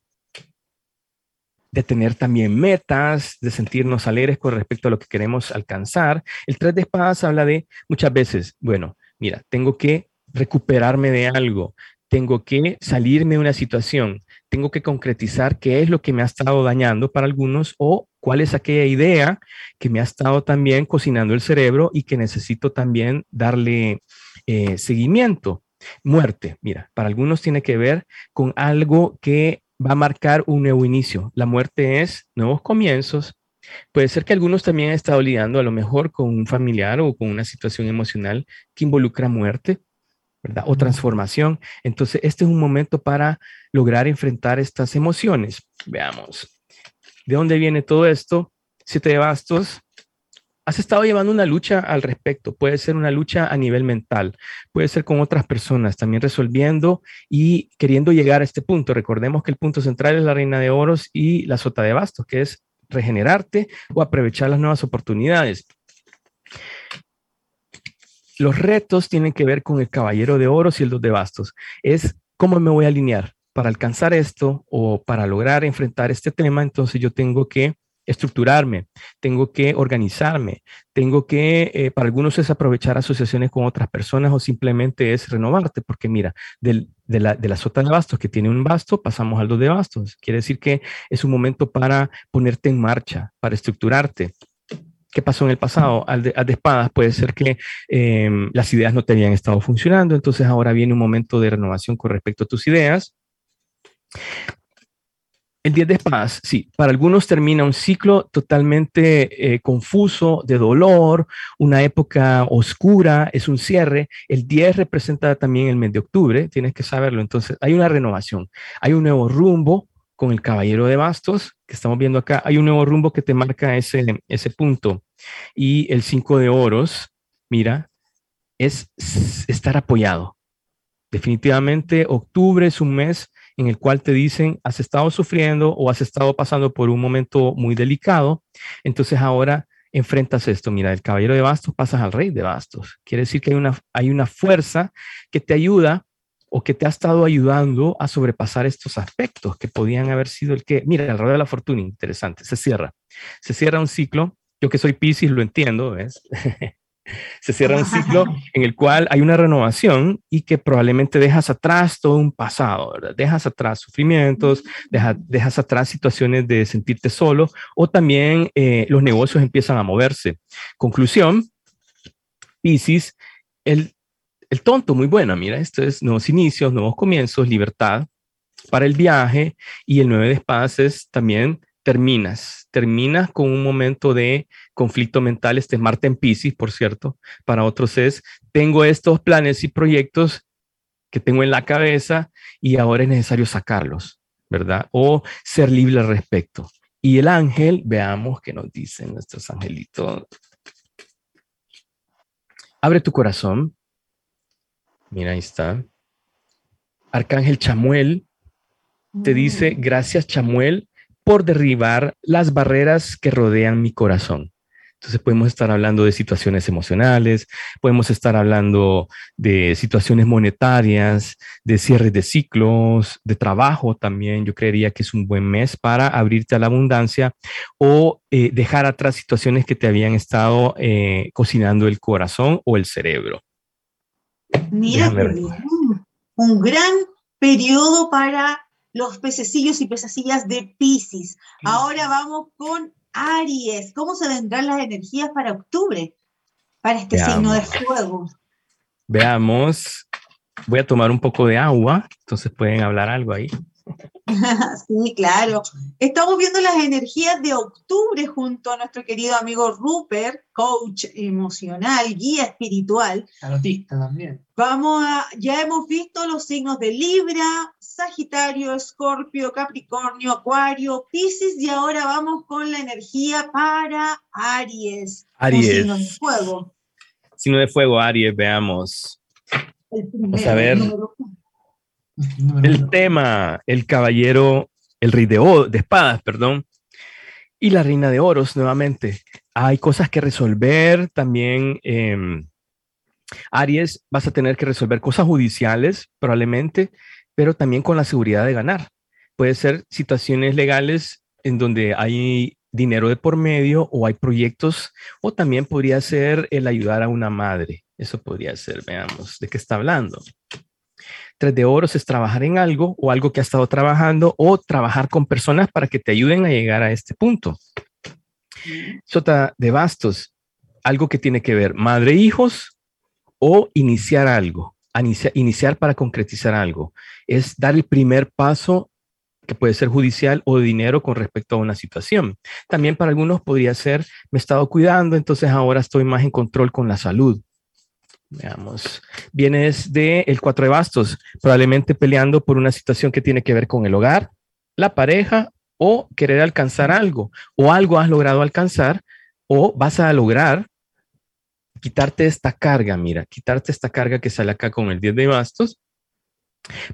de tener también metas, de sentirnos alegres con respecto a lo que queremos alcanzar. El tres de espadas habla de muchas veces, bueno, mira, tengo que recuperarme de algo, tengo que salirme de una situación, tengo que concretizar qué es lo que me ha estado dañando para algunos o cuál es aquella idea que me ha estado también cocinando el cerebro y que necesito también darle eh, seguimiento. Muerte, mira, para algunos tiene que ver con algo que va a marcar un nuevo inicio. La muerte es nuevos comienzos. Puede ser que algunos también han estado lidiando a lo mejor con un familiar o con una situación emocional que involucra muerte O transformación. Entonces, este es un momento para lograr enfrentar estas emociones. Veamos. ¿De dónde viene todo esto? Siete de bastos. Has estado llevando una lucha al respecto. Puede ser una lucha a nivel mental, puede ser con otras personas, también resolviendo y queriendo llegar a este punto. Recordemos que el punto central es la reina de oros y la sota de bastos, que es regenerarte o aprovechar las nuevas oportunidades. Los retos tienen que ver con el caballero de oros y el dos de bastos. Es cómo me voy a alinear para alcanzar esto o para lograr enfrentar este tema. Entonces yo tengo que estructurarme, tengo que organizarme, tengo que, eh, para algunos es aprovechar asociaciones con otras personas o simplemente es renovarte, porque mira, de, la, de la sota de bastos que tiene un basto, pasamos al dos de bastos. Quiere decir que es un momento para ponerte en marcha, para estructurarte, qué pasó en el pasado. Al de, espadas puede ser que em, las ideas no te habían estado funcionando, entonces ahora viene un momento de renovación con respecto a tus ideas. El 10 de espadas, sí, para algunos termina un ciclo totalmente eh, confuso, de dolor, una época oscura, es un cierre. El 10 representa también el mes de octubre, tienes que saberlo. Entonces, hay una renovación, hay un nuevo rumbo, con el caballero de bastos que estamos viendo acá, hay un nuevo rumbo que te marca ese, ese punto. Y el 5 de oros, mira, es estar apoyado. Definitivamente, octubre es un mes en el cual te dicen, has estado sufriendo o has estado pasando por un momento muy delicado, entonces ahora enfrentas esto. Mira, el caballero de bastos pasas al rey de bastos. Quiere decir que hay una, hay una fuerza que te ayuda o que te ha estado ayudando a sobrepasar estos aspectos que podían haber sido el que, mira, el ruedo de la fortuna, interesante, se cierra. Se cierra un ciclo, yo que soy Pisces lo entiendo, ¿ves? se cierra un ciclo en el cual hay una renovación y que probablemente dejas atrás todo un pasado, ¿verdad? Dejas atrás sufrimientos, dejas atrás situaciones de sentirte solo o también eh, los negocios empiezan a moverse. Conclusión, Pisces, el el tonto, muy bueno, mira, esto es nuevos inicios, nuevos comienzos, libertad para el viaje y el nueve de espadas es también terminas, terminas con un momento de conflicto mental, este es Marte en Pisces, por cierto, para otros es, tengo estos planes y proyectos que tengo en la cabeza y ahora es necesario sacarlos, ¿verdad? O ser libre al respecto. Y el ángel, veamos qué nos dicen nuestros angelitos. Abre tu corazón Mira, ahí está. Arcángel Chamuel te dice, mm. gracias Chamuel por derribar las barreras que rodean mi corazón. Entonces podemos estar hablando de situaciones emocionales, podemos estar hablando de situaciones monetarias, de cierres de ciclos, de trabajo también. Yo creería que es un buen mes para abrirte a la abundancia o eh, dejar atrás situaciones que te habían estado eh, cocinando el corazón o el cerebro. Mira, un gran periodo para los pececillos y pececillas de Pisces. Ahora vamos con Aries. ¿Cómo se vendrán las energías para octubre? Para este signo de fuego. Veamos. Voy a tomar un poco de agua, entonces pueden hablar algo ahí. sí, claro. Estamos viendo las energías de octubre junto a nuestro querido amigo Rupert, coach emocional, guía espiritual. Artista también. Vamos a, ya hemos visto los signos de Libra, Sagitario, Escorpio, Capricornio, Acuario, Pisces y ahora vamos con la energía para Aries. Aries. Signo de fuego. Signo de fuego, Aries, veamos. Vamos a ver. El tema, el caballero, el rey de, de espadas, perdón, y la reina de oros nuevamente. Hay cosas que resolver también. Em, Aries, vas a tener que resolver cosas judiciales probablemente, pero también con la seguridad de ganar. Puede ser situaciones legales en donde hay dinero de por medio o hay proyectos, o también podría ser el ayudar a una madre. Eso podría ser, veamos, ¿de qué está hablando? Tres de oros es trabajar en algo o algo que ha estado trabajando o trabajar con personas para que te ayuden a llegar a este punto. Sota de bastos, algo que tiene que ver madre hijos o iniciar algo, iniciar para concretizar algo. Es dar el primer paso que puede ser judicial o de dinero con respecto a una situación. También para algunos podría ser, me he estado cuidando, entonces ahora estoy más en control con la salud. Veamos, vienes de el cuatro de bastos, probablemente peleando por una situación que tiene que ver con el hogar, la pareja o querer alcanzar algo, o algo has logrado alcanzar, o vas a lograr quitarte esta carga, mira, quitarte esta carga que sale acá con el 10 de bastos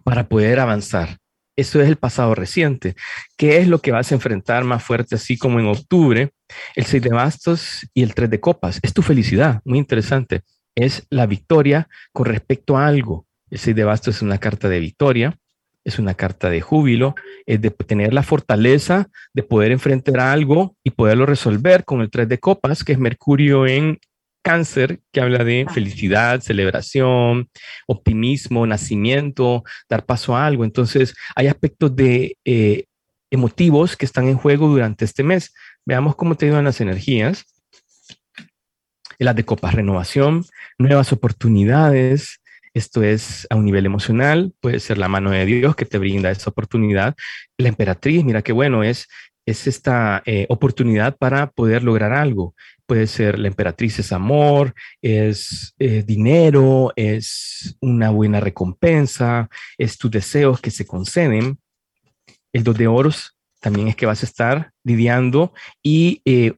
para poder avanzar. Eso es el pasado reciente. ¿Qué es lo que vas a enfrentar más fuerte, así como en octubre? El 6 de bastos y el 3 de copas. Es tu felicidad, muy interesante es la victoria con respecto a algo. El 6 de bastos es una carta de victoria, es una carta de júbilo, es de tener la fortaleza de poder enfrentar algo y poderlo resolver con el 3 de copas, que es Mercurio en cáncer, que habla de felicidad, celebración, optimismo, nacimiento, dar paso a algo. Entonces, hay aspectos de eh, emotivos que están en juego durante este mes. Veamos cómo te ayudan las energías las de copas, renovación, nuevas oportunidades. Esto es a un nivel emocional, puede ser la mano de Dios que te brinda esa oportunidad. La emperatriz, mira qué bueno, es, es esta eh, oportunidad para poder lograr algo. Puede ser la emperatriz es amor, es eh, dinero, es una buena recompensa, es tus deseos que se conceden. El dos de oros también es que vas a estar lidiando y eh,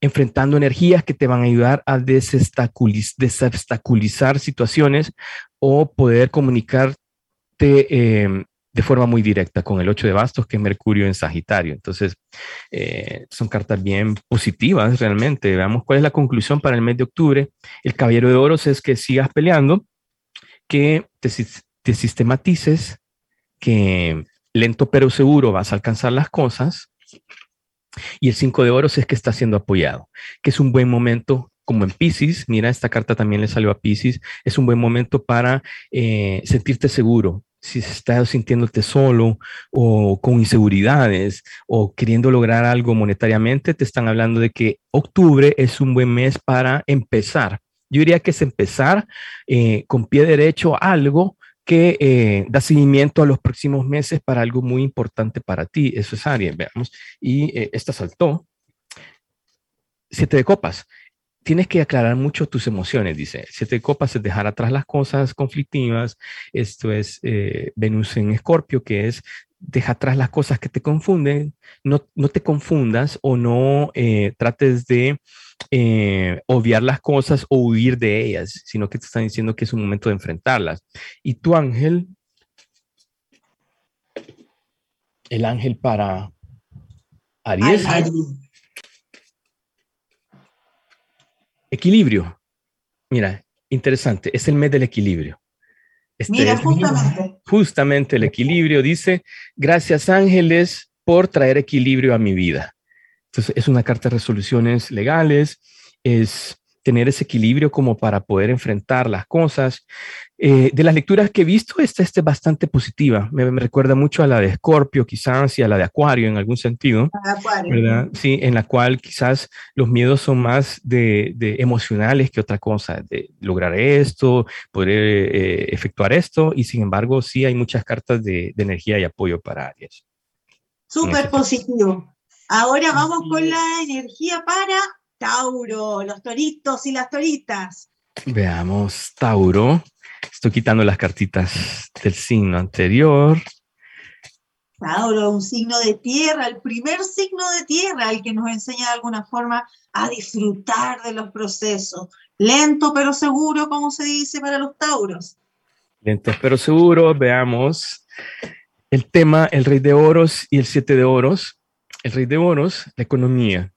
enfrentando energías que te van a ayudar a desestaculizar situaciones o poder comunicarte em, de forma muy directa con el 8 de bastos, que es Mercurio en Sagitario. Entonces, eh, son cartas bien positivas realmente. Veamos cuál es la conclusión para el mes de octubre. El Caballero de Oros es que sigas peleando, que te, te sistematices, que lento pero seguro vas a alcanzar las cosas y el 5 de oros es que está siendo apoyado, que es un buen momento como en Pisces, mira, esta carta también le salió a Pisces, es un buen momento para eh, sentirte seguro. Si estás sintiéndote solo o con inseguridades o queriendo lograr algo monetariamente, te están hablando de que octubre es un buen mes para empezar. Yo diría que es empezar eh, con pie derecho algo que eh, da seguimiento a los próximos meses para algo muy importante para ti. Eso es Aries, veamos. Y eh, esta saltó. Siete de copas. Tienes que aclarar mucho tus emociones, dice. Siete de copas es dejar atrás las cosas conflictivas. Esto es eh, Venus en Escorpio, que es deja atrás las cosas que te confunden. No, no te confundas o no trates de eh, obviar las cosas o huir de ellas, sino que te están diciendo que es un momento de enfrentarlas. Y tu ángel, el ángel para Aries. Equilibrio. Mira, interesante, es el mes del equilibrio. Este Mira, justamente. Justamente el equilibrio dice, gracias ángeles por traer equilibrio a mi vida. Entonces, es una carta de resoluciones legales, es tener ese equilibrio como para poder enfrentar las cosas. Eh, de las lecturas que he visto, esta, es bastante positiva. Me, recuerda mucho a la de Escorpio, quizás, y a la de Acuario en algún sentido. ¿verdad? Sí, en la cual quizás los miedos son más de, emocionales que otra cosa, de lograr esto, poder eh, efectuar esto, y sin embargo, sí hay muchas cartas de, de energía y apoyo para Aries. Súper positivo. Ahora vamos con la energía para Tauro, los toritos y las toritas. Veamos, Tauro. Estoy quitando las cartitas del signo anterior. Tauro, un signo de tierra, el primer signo de tierra, el que nos enseña de alguna forma a disfrutar de los procesos. Lento pero seguro, como se dice para los Tauros. Lento pero seguro, veamos el tema, el rey de oros y el siete de oros. El rey de oros, la economía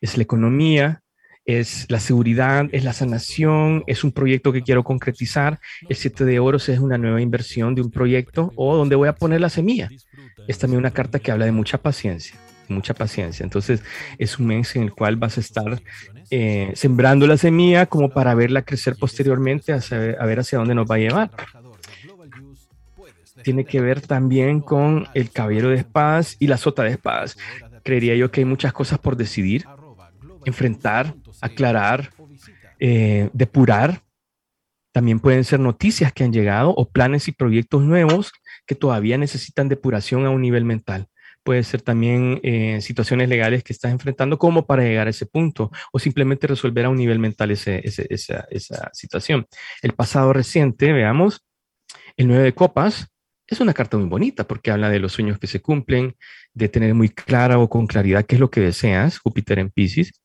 es la economía, es la seguridad, es la sanación, es un proyecto que quiero concretizar. El siete de oros es una nueva inversión de un proyecto o donde voy a poner la semilla. Es también una carta que habla de mucha paciencia, mucha paciencia. Entonces es un mes en el cual vas a estar eh, sembrando la semilla como para verla crecer posteriormente, a, a ver hacia dónde nos va a llevar tiene que ver también con el caballero de espadas y la sota de espadas. Creería yo que hay muchas cosas por decidir enfrentar, aclarar, eh, depurar. También pueden ser noticias que han llegado o planes y proyectos nuevos que todavía necesitan depuración a un nivel mental. Puede ser también eh, situaciones legales que estás enfrentando como para llegar a ese punto o simplemente resolver a un nivel mental esa, esa situación. El pasado reciente, veamos, el 9 de copas, es una carta muy bonita porque habla de los sueños que se cumplen, de tener muy clara o con claridad qué es lo que deseas, Júpiter en Pisces,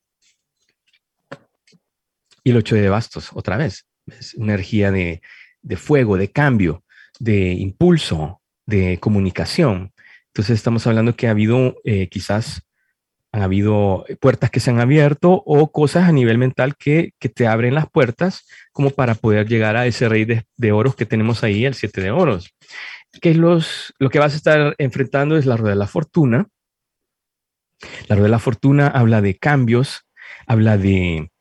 y el 8 de bastos, otra vez, es una energía de, fuego, de cambio, de impulso, de comunicación. Entonces estamos hablando que ha habido eh, quizás han habido puertas que se han abierto o cosas a nivel mental que, te abren las puertas como para poder llegar a ese rey de, oros que tenemos ahí, el siete de oros. Que los, lo que vas a estar enfrentando es la rueda de la fortuna. La rueda de la fortuna habla de cambios, habla de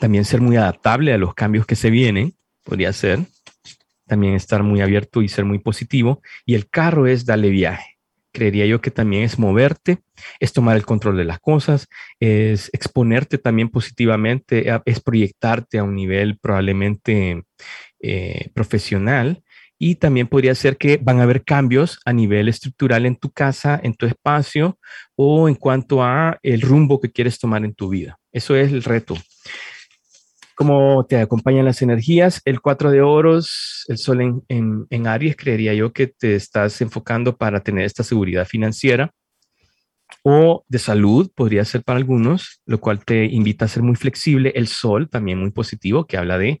también ser muy adaptable a los cambios que se vienen, podría ser. También estar muy abierto y ser muy positivo. Y el carro es darle viaje. Creería yo que también es moverte, es tomar el control de las cosas, es exponerte también positivamente, es proyectarte a un nivel probablemente eh, profesional y también podría ser que van a haber cambios a nivel estructural en tu casa, en tu espacio o en cuanto a el rumbo que quieres tomar en tu vida. Eso es el reto cómo te acompañan las energías. El 4 de oros, el sol en, en, Aries, creería yo que te estás enfocando para tener esta seguridad financiera o de salud, podría ser para algunos, lo cual te invita a ser muy flexible. El sol también muy positivo, que habla de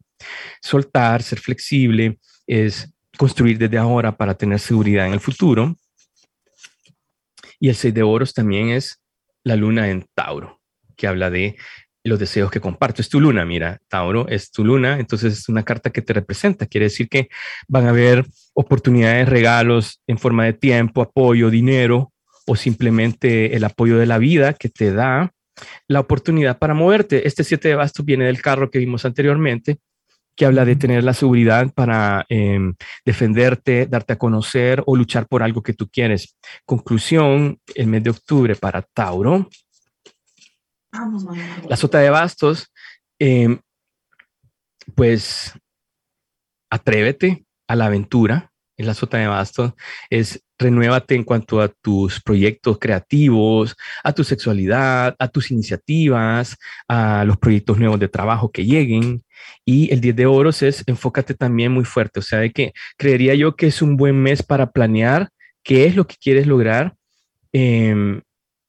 soltar, ser flexible, es construir desde ahora para tener seguridad en el futuro. Y el 6 de oros también es la luna en Tauro, que habla de los deseos que comparto. Es tu luna, mira, Tauro es tu luna, entonces es una carta que te representa. Quiere decir que van a haber oportunidades, regalos en forma de tiempo, apoyo, dinero o simplemente el apoyo de la vida que te da la oportunidad para moverte. Este siete de bastos viene del carro que vimos anteriormente, que habla de tener la seguridad para em, defenderte, darte a conocer o luchar por algo que tú quieres. Conclusión, el mes de octubre para Tauro la sota de bastos, em, pues atrévete a la aventura. En la sota de bastos es renuévate en cuanto a tus proyectos creativos, a tu sexualidad, a tus iniciativas, a los proyectos nuevos de trabajo que lleguen. Y el 10 de oros es enfócate también muy fuerte. O sea, de que creería yo que es un buen mes para planear qué es lo que quieres lograr em,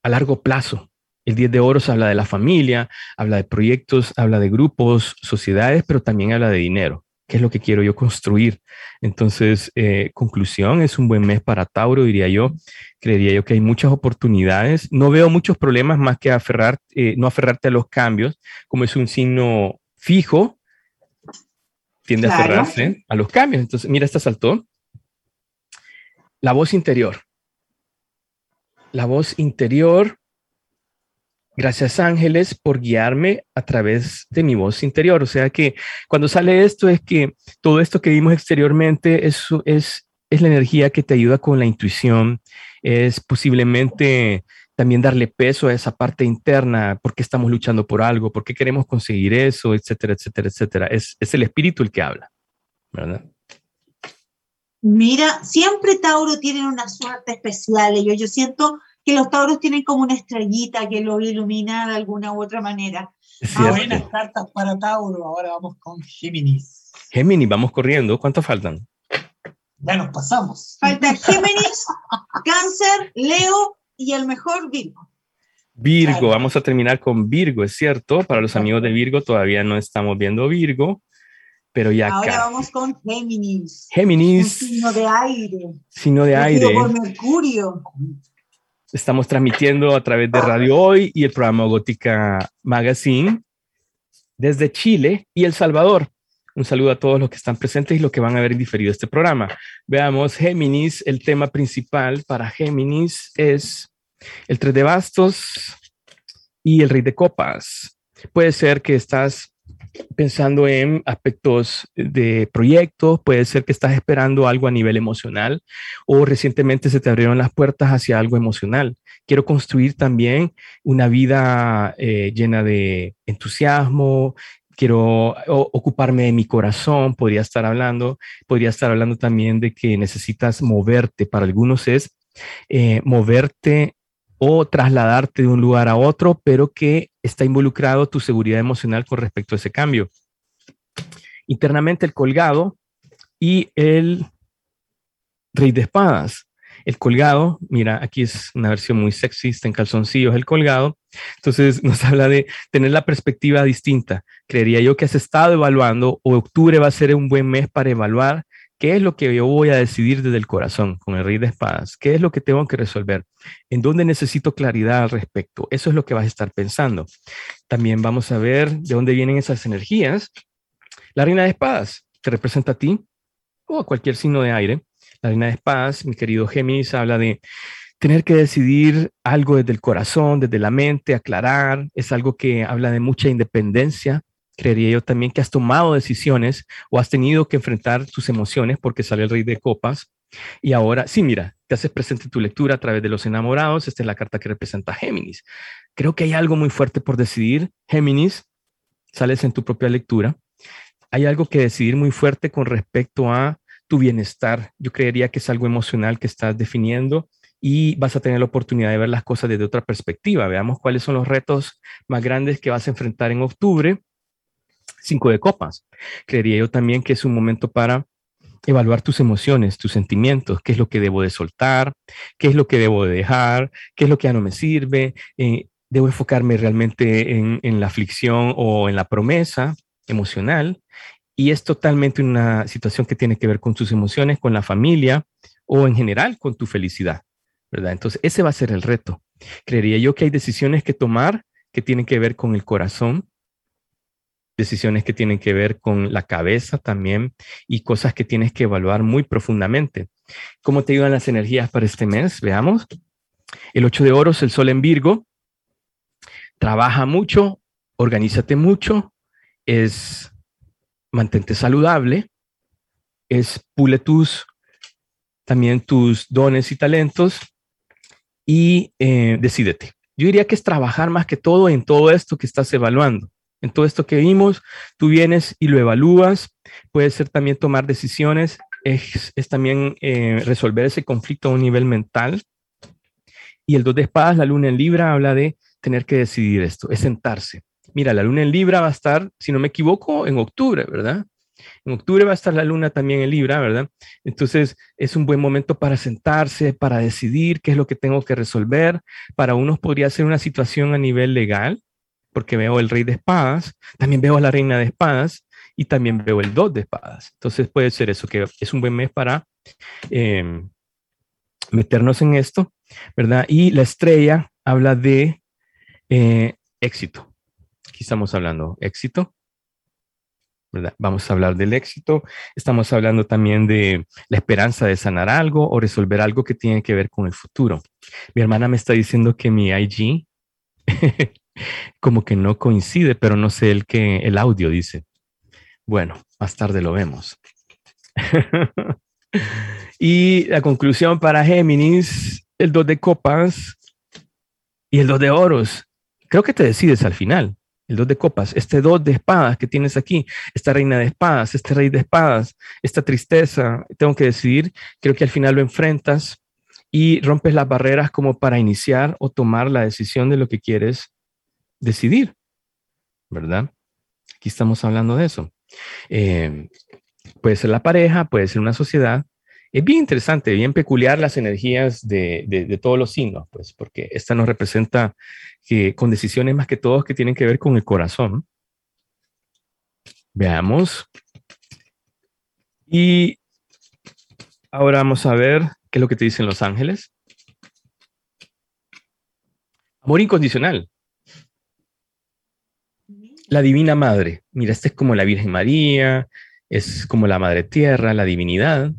a largo plazo. El 10 de oros habla de la familia, habla de proyectos, habla de grupos, sociedades, pero también habla de dinero. ¿Qué es lo que quiero yo construir? Entonces, eh, conclusión, es un buen mes para Tauro, diría yo. Creería yo que hay muchas oportunidades. No veo muchos problemas más que aferrar, eh, no aferrarte a los cambios, como es un signo fijo, tiende a aferrarse a los cambios. Entonces, mira, esta saltó. La voz interior. La voz interior Gracias ángeles por guiarme a través de mi voz interior. O sea que cuando sale esto es que todo esto que vimos exteriormente es, es, es la energía que te ayuda con la intuición, es posiblemente también darle peso a esa parte interna, porque estamos luchando por algo, porque queremos conseguir eso, etcétera, etcétera, etcétera. Es, es el espíritu el que habla, ¿verdad? Mira, siempre Tauro tiene una suerte especial. Yo, yo siento que los tauros tienen como una estrellita que lo ilumina de alguna u otra manera. buenas cartas para Tauro. Ahora vamos con Géminis. Géminis, vamos corriendo. ¿Cuántos faltan? Ya nos pasamos. Falta Géminis, Cáncer, Leo y el mejor Virgo. Virgo, vamos a terminar con Virgo, es cierto. Para los amigos de Virgo todavía no estamos viendo Virgo, pero ya Ahora vamos con Géminis. Géminis. signo de aire. Signo de aire. Por Mercurio. Estamos transmitiendo a través de Radio Hoy y el programa Gótica Magazine desde Chile y El Salvador. Un saludo a todos los que están presentes y los que van a ver diferido este programa. Veamos Géminis, el tema principal para Géminis es el tres de bastos y el rey de copas. Puede ser que estás pensando en aspectos de proyectos, puede ser que estás esperando algo a nivel emocional o recientemente se te abrieron las puertas hacia algo emocional. Quiero construir también una vida eh, llena de entusiasmo, quiero ocuparme de mi corazón, podría estar hablando, podría estar hablando también de que necesitas moverte. Para algunos es eh, moverte o trasladarte de un lugar a otro, pero que está involucrado tu seguridad emocional con respecto a ese cambio. Internamente el colgado y el rey de espadas. El colgado, mira, aquí es una versión muy sexista en calzoncillos, el colgado. Entonces nos habla de tener la perspectiva distinta. Creería yo que has estado evaluando o octubre va a ser un buen mes para evaluar ¿Qué es lo que yo voy a decidir desde el corazón con el rey de espadas? ¿Qué es lo que tengo que resolver? ¿En dónde necesito claridad al respecto? Eso es lo que vas a estar pensando. También vamos a ver de dónde vienen esas energías. La reina de espadas te representa a ti o a cualquier signo de aire. La reina de espadas, mi querido Géminis, habla de tener que decidir algo desde el corazón, desde la mente, aclarar. Es algo que habla de mucha independencia, creería yo también que has tomado decisiones o has tenido que enfrentar tus emociones porque sale el rey de copas. Y ahora, sí, mira, te haces presente tu lectura a través de los enamorados. Esta es la carta que representa Géminis. Creo que hay algo muy fuerte por decidir. Géminis, sales en tu propia lectura. Hay algo que decidir muy fuerte con respecto a tu bienestar. Yo creería que es algo emocional que estás definiendo y vas a tener la oportunidad de ver las cosas desde otra perspectiva. Veamos cuáles son los retos más grandes que vas a enfrentar en octubre cinco de copas. Creería yo también que es un momento para evaluar tus emociones, tus sentimientos, qué es lo que debo de soltar, qué es lo que debo de dejar, qué es lo que ya no me sirve. Eh, debo enfocarme realmente en, en, la aflicción o en la promesa emocional. Y es totalmente una situación que tiene que ver con tus emociones, con la familia o en general con tu felicidad, ¿verdad? Entonces, ese va a ser el reto. Creería yo que hay decisiones que tomar que tienen que ver con el corazón, decisiones que tienen que ver con la cabeza también y cosas que tienes que evaluar muy profundamente. ¿Cómo te ayudan las energías para este mes? Veamos. El 8 de oros, el sol en Virgo. Trabaja mucho, organízate mucho, es mantente saludable, es pule tus también tus dones y talentos y eh, decídete. Yo diría que es trabajar más que todo en todo esto que estás evaluando en todo esto que vimos, tú vienes y lo evalúas, puede ser también tomar decisiones, es, también eh, resolver ese conflicto a un nivel mental. Y el dos de espadas, la luna en Libra, habla de tener que decidir esto, es sentarse. Mira, la luna en Libra va a estar, si no me equivoco, en octubre, ¿verdad? En octubre va a estar la luna también en Libra, ¿verdad? Entonces es un buen momento para sentarse, para decidir qué es lo que tengo que resolver. Para unos podría ser una situación a nivel legal, porque veo el rey de espadas, también veo a la reina de espadas, y también veo el 2 de espadas. Entonces puede ser eso, que es un buen mes para em, meternos en esto, ¿verdad? Y la estrella habla de eh, éxito. Aquí estamos hablando éxito. Vamos a hablar del éxito. Estamos hablando también de la esperanza de sanar algo o resolver algo que tiene que ver con el futuro. Mi hermana me está diciendo que mi IG como que no coincide, pero no sé el que el audio dice. Bueno, más tarde lo vemos. y la conclusión para Géminis, el 2 de copas y el 2 de oros. Creo que te decides al final. El 2 de copas, este 2 de espadas que tienes aquí, esta reina de espadas, este rey de espadas, esta tristeza, tengo que decidir, creo que al final lo enfrentas y rompes las barreras como para iniciar o tomar la decisión de lo que quieres decidir, ¿verdad? Aquí estamos hablando de eso. Eh, puede ser la pareja, puede ser una sociedad. Es bien interesante, bien peculiar las energías de, todos los signos, pues, porque esta nos representa que con decisiones más que todos que tienen que ver con el corazón. Veamos. Y ahora vamos a ver qué es lo que te dicen los ángeles. Amor incondicional la Divina Madre. Mira, esta es como la Virgen María, es como la Madre Tierra, la divinidad.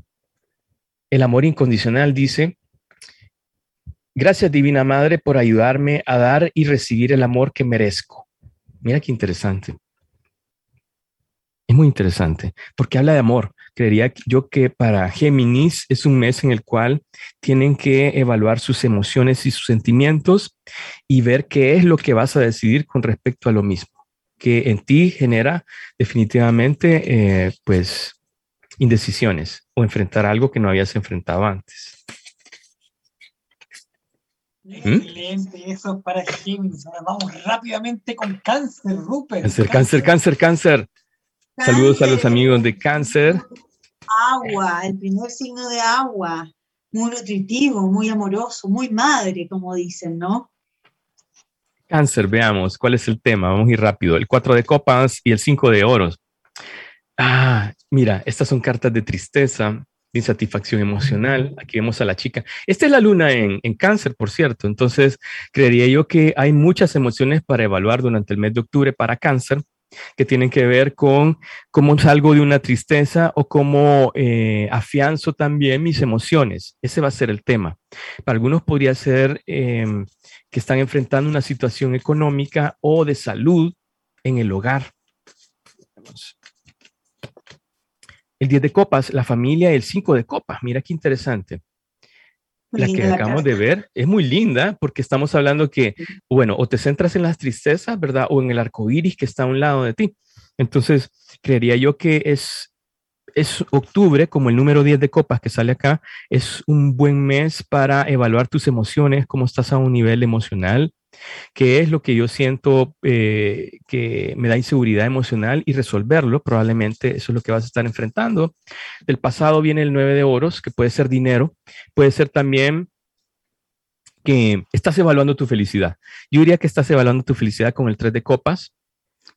El amor incondicional dice, gracias Divina Madre por ayudarme a dar y recibir el amor que merezco. Mira qué interesante. Es muy interesante, porque habla de amor. Creería yo que para Géminis es un mes en el cual tienen que evaluar sus emociones y sus sentimientos y ver qué es lo que vas a decidir con respecto a lo mismo que en ti genera definitivamente, eh, pues, indecisiones o enfrentar algo que no habías enfrentado antes. ¿Mm? Excelente, eso para Géminis. Ahora vamos rápidamente con cáncer, Rupert. Cáncer, cáncer, cáncer, cáncer. Saludos a los amigos de cáncer. Agua, el primer signo de agua. Muy nutritivo, muy amoroso, muy madre, como dicen, ¿no? Cáncer, veamos, ¿cuál es el tema? Vamos a ir rápido. El 4 de copas y el 5 de oros. Ah, mira, estas son cartas de tristeza, de insatisfacción emocional. Aquí vemos a la chica. Esta es la luna en, en, cáncer, por cierto. Entonces, creería yo que hay muchas emociones para evaluar durante el mes de octubre para cáncer que tienen que ver con cómo salgo de una tristeza o cómo eh, afianzo también mis emociones. Ese va a ser el tema. Para algunos podría ser em, que están enfrentando una situación económica o de salud en el hogar. El 10 de copas, la familia, el 5 de copas. Mira qué interesante. la que acabamos de ver es muy linda porque estamos hablando que, bueno, o te centras en las tristezas, ¿verdad? O en el arco iris que está a un lado de ti. Entonces, creería yo que es es octubre, como el número 10 de copas que sale acá, es un buen mes para evaluar tus emociones, cómo estás a un nivel emocional, qué es lo que yo siento eh, que me da inseguridad emocional y resolverlo. Probablemente eso es lo que vas a estar enfrentando. Del pasado viene el 9 de oros, que puede ser dinero, puede ser también que estás evaluando tu felicidad. Yo diría que estás evaluando tu felicidad con el 3 de copas,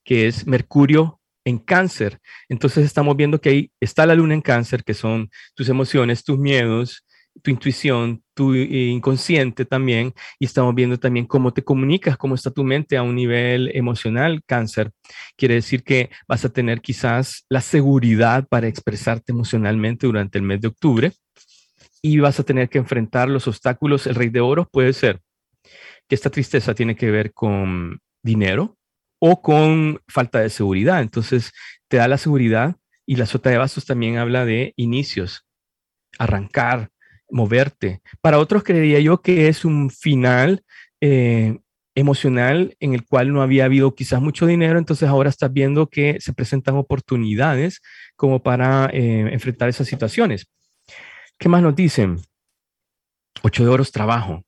que es Mercurio en cáncer. Entonces estamos viendo que ahí está la luna en cáncer, que son tus emociones, tus miedos, tu intuición, tu eh, inconsciente también, y estamos viendo también cómo te comunicas, cómo está tu mente a un nivel emocional, cáncer. Quiere decir que vas a tener quizás la seguridad para expresarte emocionalmente durante el mes de octubre y vas a tener que enfrentar los obstáculos. El rey de oro puede ser que esta tristeza tiene que ver con dinero, o con falta de seguridad. Entonces, te da la seguridad y la sota de bastos también habla de inicios, arrancar, moverte. Para otros creería yo que es un final eh, emocional en el cual no había habido quizás mucho dinero, entonces ahora estás viendo que se presentan oportunidades como para eh, enfrentar esas situaciones. ¿Qué más nos dicen? Ocho de oros, trabajo.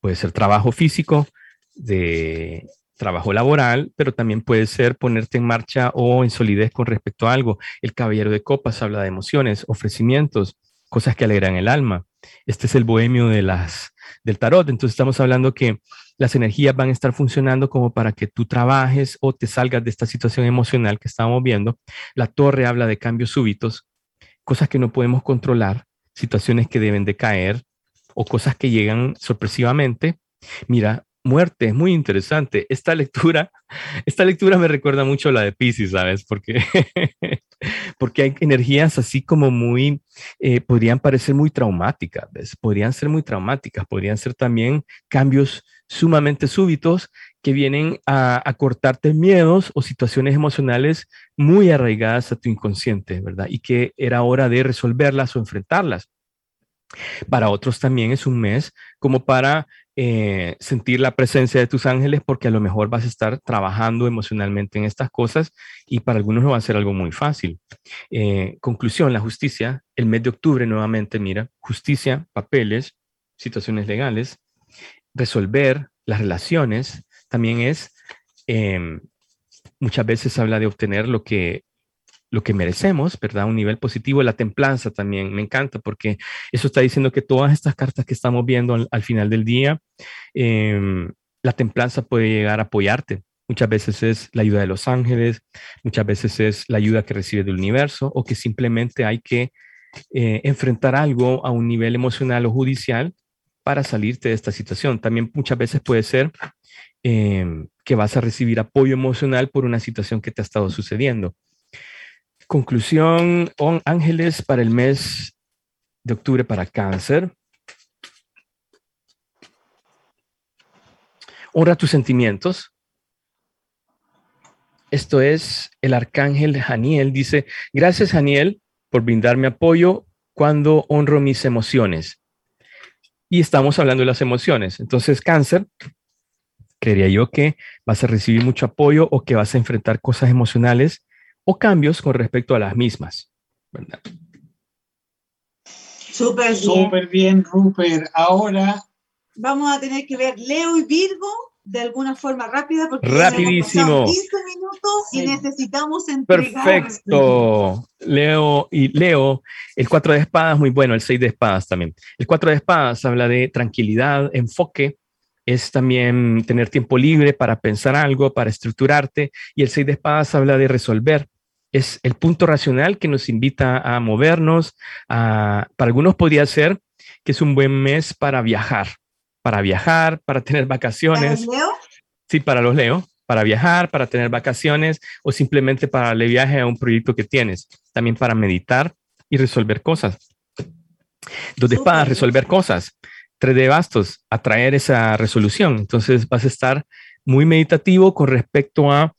Puede ser trabajo físico, de trabajo laboral, pero también puede ser ponerte en marcha o en solidez con respecto a algo. El caballero de copas habla de emociones, ofrecimientos, cosas que alegran el alma. Este es el bohemio de las, del tarot. Entonces estamos hablando que las energías van a estar funcionando como para que tú trabajes o te salgas de esta situación emocional que estamos viendo. La torre habla de cambios súbitos, cosas que no podemos controlar, situaciones que deben de caer o cosas que llegan sorpresivamente. Mira, muerte, es muy interesante. Esta lectura, esta lectura me recuerda mucho a la de Pisces, ¿sabes? Porque, porque hay energías así como muy, eh, podrían parecer muy traumáticas, ¿ves? Podrían ser muy traumáticas, podrían ser también cambios sumamente súbitos que vienen a, a cortarte miedos o situaciones emocionales muy arraigadas a tu inconsciente, ¿verdad? Y que era hora de resolverlas o enfrentarlas. Para otros también es un mes como para eh, sentir la presencia de tus ángeles porque a lo mejor vas a estar trabajando emocionalmente en estas cosas y para algunos no va a ser algo muy fácil. Eh, conclusión, la justicia, el mes de octubre nuevamente, mira, justicia, papeles, situaciones legales, resolver las relaciones, también es, em, muchas veces habla de obtener lo que lo que merecemos, ¿verdad? Un nivel positivo. La templanza también me encanta porque eso está diciendo que todas estas cartas que estamos viendo al, final del día, em, la templanza puede llegar a apoyarte. Muchas veces es la ayuda de los ángeles, muchas veces es la ayuda que recibes del universo o que simplemente hay que eh, enfrentar algo a un nivel emocional o judicial para salirte de esta situación. También muchas veces puede ser em, que vas a recibir apoyo emocional por una situación que te ha estado sucediendo. Conclusión, ángeles para el mes de octubre para cáncer. Honra tus sentimientos. Esto es el arcángel Janiel. Dice, gracias Janiel por brindarme apoyo cuando honro mis emociones. Y estamos hablando de las emociones. Entonces, cáncer, creería yo que vas a recibir mucho apoyo o que vas a enfrentar cosas emocionales o cambios con respecto a las mismas. ¿verdad? Súper bien. Súper bien, Rupert. Ahora vamos a tener que ver Leo y Virgo de alguna forma rápida porque rapidísimo 15 minutos y necesitamos entregar. Perfecto. Leo y Leo, el 4 de espadas muy bueno, el 6 de espadas también. El 4 de espadas habla de tranquilidad, enfoque, es también tener tiempo libre para pensar algo, para estructurarte. Y el seis de espadas habla de resolver. Es el punto racional que nos invita a movernos. para algunos podría ser que es un buen mes para viajar, para viajar, para tener vacaciones. ¿Para Leo? Sí, para los Leo, para viajar, para tener vacaciones o simplemente para darle viaje a un proyecto que tienes. También para meditar y resolver cosas. Dos de espadas, resolver cosas. Tres de bastos, atraer esa resolución. Entonces vas a estar muy meditativo con respecto a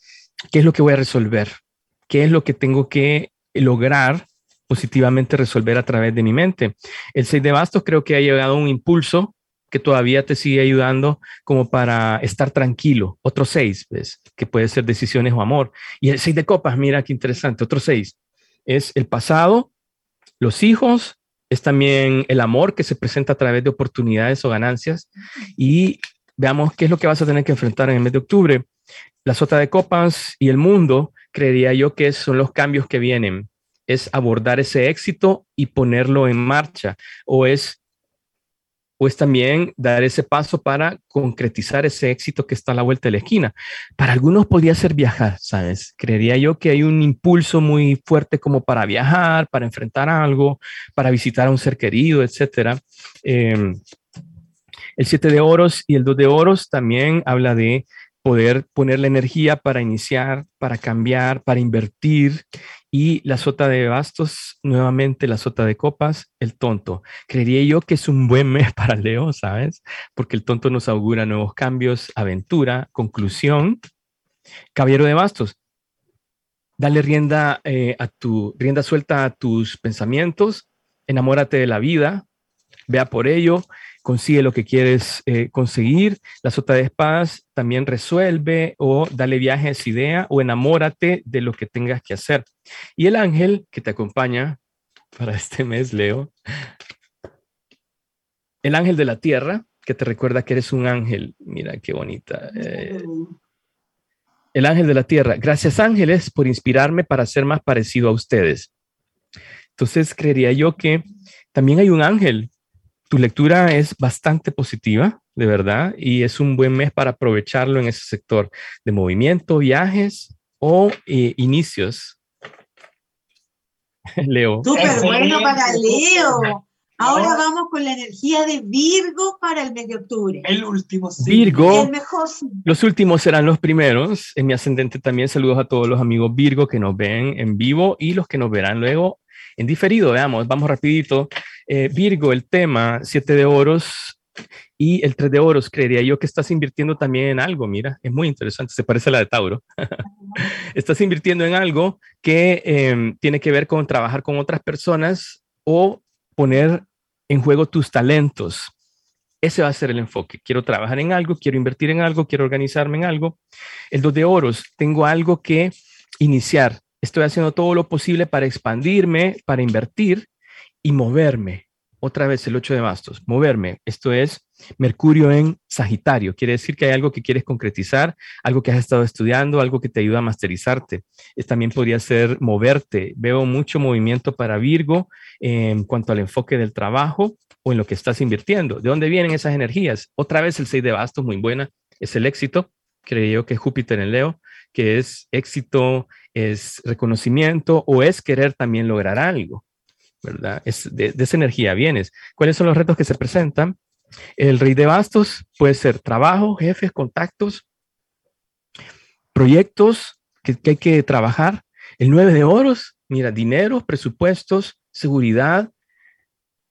qué es lo que voy a resolver, qué es lo que tengo que lograr positivamente resolver a través de mi mente. El seis de bastos creo que ha llegado un impulso que todavía te sigue ayudando como para estar tranquilo. Otro seis, ¿ves? que puede ser decisiones o amor. Y el seis de copas, mira qué interesante. Otro seis es el pasado, los hijos es también el amor que se presenta a través de oportunidades o ganancias. Y veamos qué es lo que vas a tener que enfrentar en el mes de octubre. La sota de copas y el mundo, creería yo que son los cambios que vienen. Es abordar ese éxito y ponerlo en marcha. O es pues también dar ese paso para concretizar ese éxito que está a la vuelta de la esquina. Para algunos podría ser viajar, ¿sabes? Creería yo que hay un impulso muy fuerte como para viajar, para enfrentar algo, para visitar a un ser querido, etcétera. Em, el 7 de oros y el 2 de oros también habla de poder poner la energía para iniciar, para cambiar, para invertir y la sota de bastos, nuevamente la sota de copas, el tonto. Creería yo que es un buen mes para Leo, ¿sabes? Porque el tonto nos augura nuevos cambios, aventura, conclusión. Caballero de bastos, dale rienda eh, a tu rienda suelta a tus pensamientos, enamórate de la vida, vea por ello, consigue lo que quieres eh, conseguir. La sota de espadas también resuelve o dale viaje a esa idea o enamórate de lo que tengas que hacer. Y el ángel que te acompaña para este mes, Leo, el ángel de la tierra, que te recuerda que eres un ángel. Mira qué bonita. Eh, el ángel de la tierra. Gracias ángeles por inspirarme para ser más parecido a ustedes. Entonces creería yo que también hay un ángel tu lectura es bastante positiva, de verdad, y es un buen mes para aprovecharlo en ese sector de movimiento, viajes o eh, inicios. Leo. Súper bueno para Leo. Ahora vamos con la energía de Virgo para el mes de octubre. El último Virgo. El mejor Los últimos serán los primeros. En mi ascendente también saludos a todos los amigos Virgo que nos ven en vivo y los que nos verán luego en diferido. Veamos, vamos rapidito. Eh, Virgo, el tema, siete de oros y el tres de oros. Creería yo que estás invirtiendo también en algo. Mira, es muy interesante. Se parece a la de Tauro. estás invirtiendo en algo que em, tiene que ver con trabajar con otras personas o poner en juego tus talentos. Ese va a ser el enfoque. Quiero trabajar en algo, quiero invertir en algo, quiero organizarme en algo. El dos de oros, tengo algo que iniciar. Estoy haciendo todo lo posible para expandirme, para invertir y moverme. Otra vez el 8 de bastos, moverme. Esto es Mercurio en Sagitario. Quiere decir que hay algo que quieres concretizar, algo que has estado estudiando, algo que te ayuda a masterizarte. También podría ser moverte. Veo mucho movimiento para Virgo en cuanto al enfoque del trabajo o en lo que estás invirtiendo. ¿De dónde vienen esas energías? Otra vez el 6 de bastos, muy buena. Es el éxito. Creo que es Júpiter en Leo, que es éxito, es reconocimiento o es querer también lograr algo. ¿verdad? Es de, esa energía vienes. ¿Cuáles son los retos que se presentan? El rey de bastos puede ser trabajo, jefes, contactos, proyectos que, hay que trabajar. El nueve de oros, mira, dinero, presupuestos, seguridad,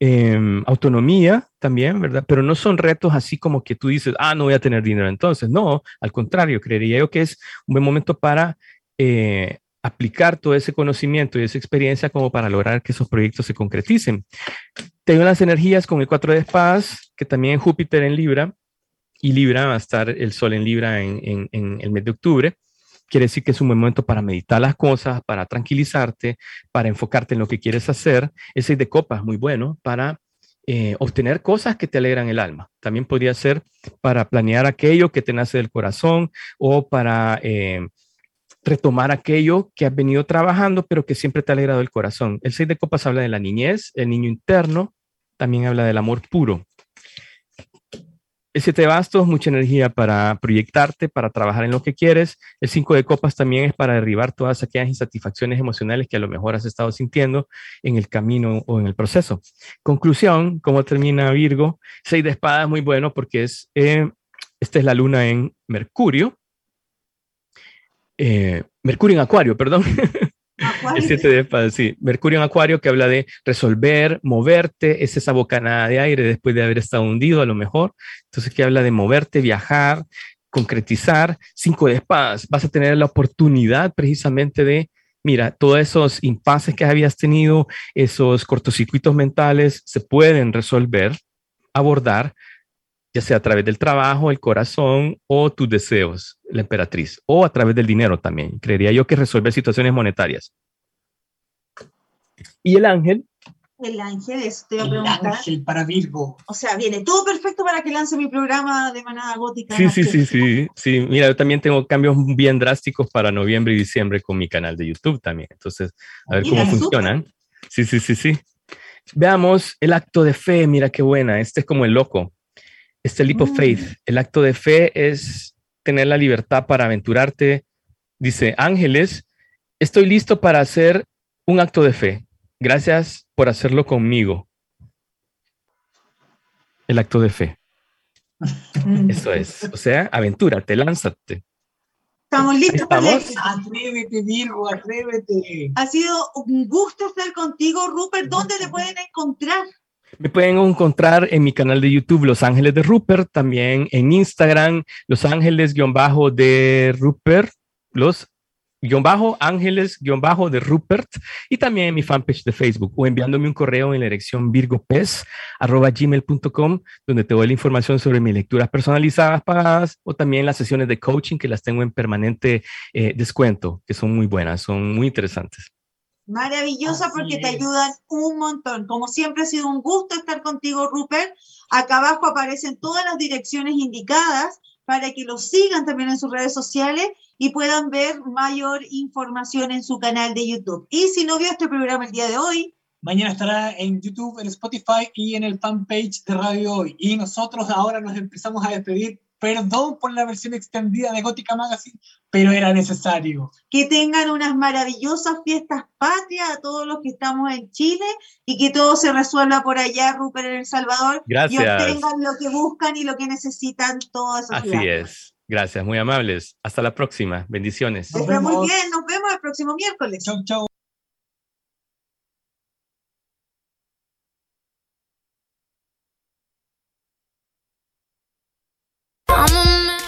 em, autonomía también, ¿verdad? Pero no son retos así como que tú dices, ah, no voy a tener dinero entonces. No, al contrario, creería yo que es un buen momento para eh, aplicar todo ese conocimiento y esa experiencia como para lograr que esos proyectos se concreticen. Tengo las energías con el 4 de espadas, que también Júpiter en Libra, y Libra va a estar el Sol en Libra en, el mes de octubre. Quiere decir que es un momento para meditar las cosas, para tranquilizarte, para enfocarte en lo que quieres hacer. El 6 de copas, muy bueno, para eh, obtener cosas que te alegran el alma. También podría ser para planear aquello que te nace del corazón o para eh, retomar aquello que has venido trabajando, pero que siempre te ha alegrado el corazón. El seis de copas habla de la niñez, el niño interno, también habla del amor puro. El siete de bastos, mucha energía para proyectarte, para trabajar en lo que quieres. El cinco de copas también es para derribar todas aquellas insatisfacciones emocionales que a lo mejor has estado sintiendo en el camino o en el proceso. Conclusión, ¿cómo termina Virgo? Seis de espadas, muy bueno porque es, eh, esta es la luna en Mercurio, eh, Mercurio en Acuario, perdón. El 7 de sí. Mercurio en Acuario que habla de resolver, moverte, es esa bocanada de aire después de haber estado hundido a lo mejor. Entonces, que habla de moverte, viajar, concretizar. Cinco de espadas, vas a tener la oportunidad precisamente de, mira, todos esos impases que habías tenido, esos cortocircuitos mentales, se pueden resolver, abordar ya sea a través del trabajo, el corazón o tus deseos, la emperatriz, o a través del dinero también. Creería yo que resolver situaciones monetarias. Y el ángel. El ángel, es, te el ángel para Virgo. O sea, viene todo perfecto para que lance mi programa de manada gótica. Sí, sí, sí, sí, sí. Mira, yo también tengo cambios bien drásticos para noviembre y diciembre con mi canal de YouTube también. Entonces, a ver cómo funcionan. Sí, sí, sí, sí. Veamos el acto de fe. Mira qué buena. Este es como el loco este leap of faith, mm. el acto de fe es tener la libertad para aventurarte. Dice, ángeles, estoy listo para hacer un acto de fe. Gracias por hacerlo conmigo. El acto de fe. Mm. Eso es. O sea, aventúrate, lánzate. Estamos listos para Atrévete, Virgo, atrévete. Ha sido un gusto estar contigo, Rupert. ¿Dónde te pueden encontrar? Me pueden encontrar en mi canal de YouTube Los Ángeles de Rupert, también en Instagram Los Ángeles-de Rupert, Los bajo ángeles bajo de Rupert y también en mi fanpage de Facebook o enviándome un correo en la dirección virgopes arroba gmail.com donde te doy la información sobre mis lecturas personalizadas pagadas o también las sesiones de coaching que las tengo en permanente eh, descuento que son muy buenas, son muy interesantes. Maravillosa porque te ayudan un montón. Como siempre ha sido un gusto estar contigo, Rupert. Acá abajo aparecen todas las direcciones indicadas para que lo sigan también en sus redes sociales y puedan ver mayor información en su canal de YouTube. Y si no vio este programa el día de hoy, Mañana estará en YouTube, en Spotify y en el fanpage de Radio Hoy. Y nosotros ahora nos empezamos a despedir. Perdón por la versión extendida de Gótica Magazine, pero era necesario. Que tengan unas maravillosas fiestas patrias a todos los que estamos en Chile y que todo se resuelva por allá, Rupert, en El Salvador. Gracias. Y obtengan lo que buscan y lo que necesitan toda esa Así es. Gracias, muy amables. Hasta la próxima. Bendiciones. Nos vemos. Muy bien, nos vemos el próximo miércoles. Chau, chau.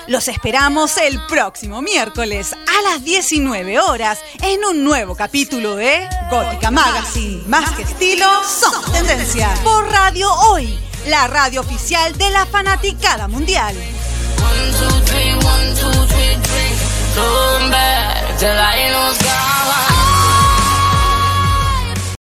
Los esperamos el próximo miércoles a las 19 horas en un nuevo capítulo de Gótica Magazine. Más que estilo, son tendencia. Por Radio Hoy, la radio oficial de la fanaticada mundial.